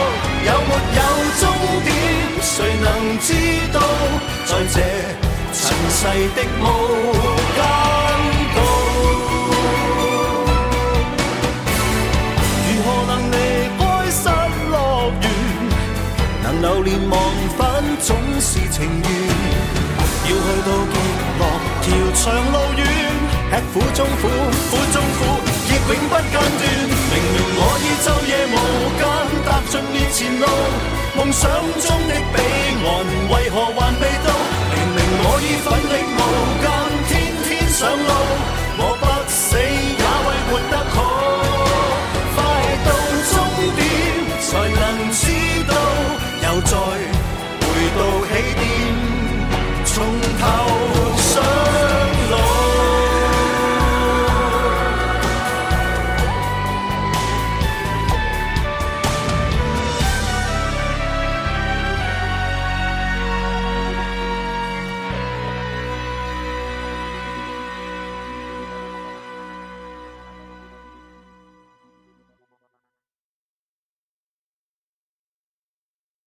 有没有终点？谁能知道？在这尘世的无间道，如何能离开失乐园？能流连忘返总是情愿。要去到极乐，条长路远，吃苦中苦，苦中苦，永不间断明明我已昼夜无间踏尽面前路。梦想中的彼岸为何还未到明明我已奋力无间天天上路。我不死也为活得好快到终点才能知道又再回到起点重头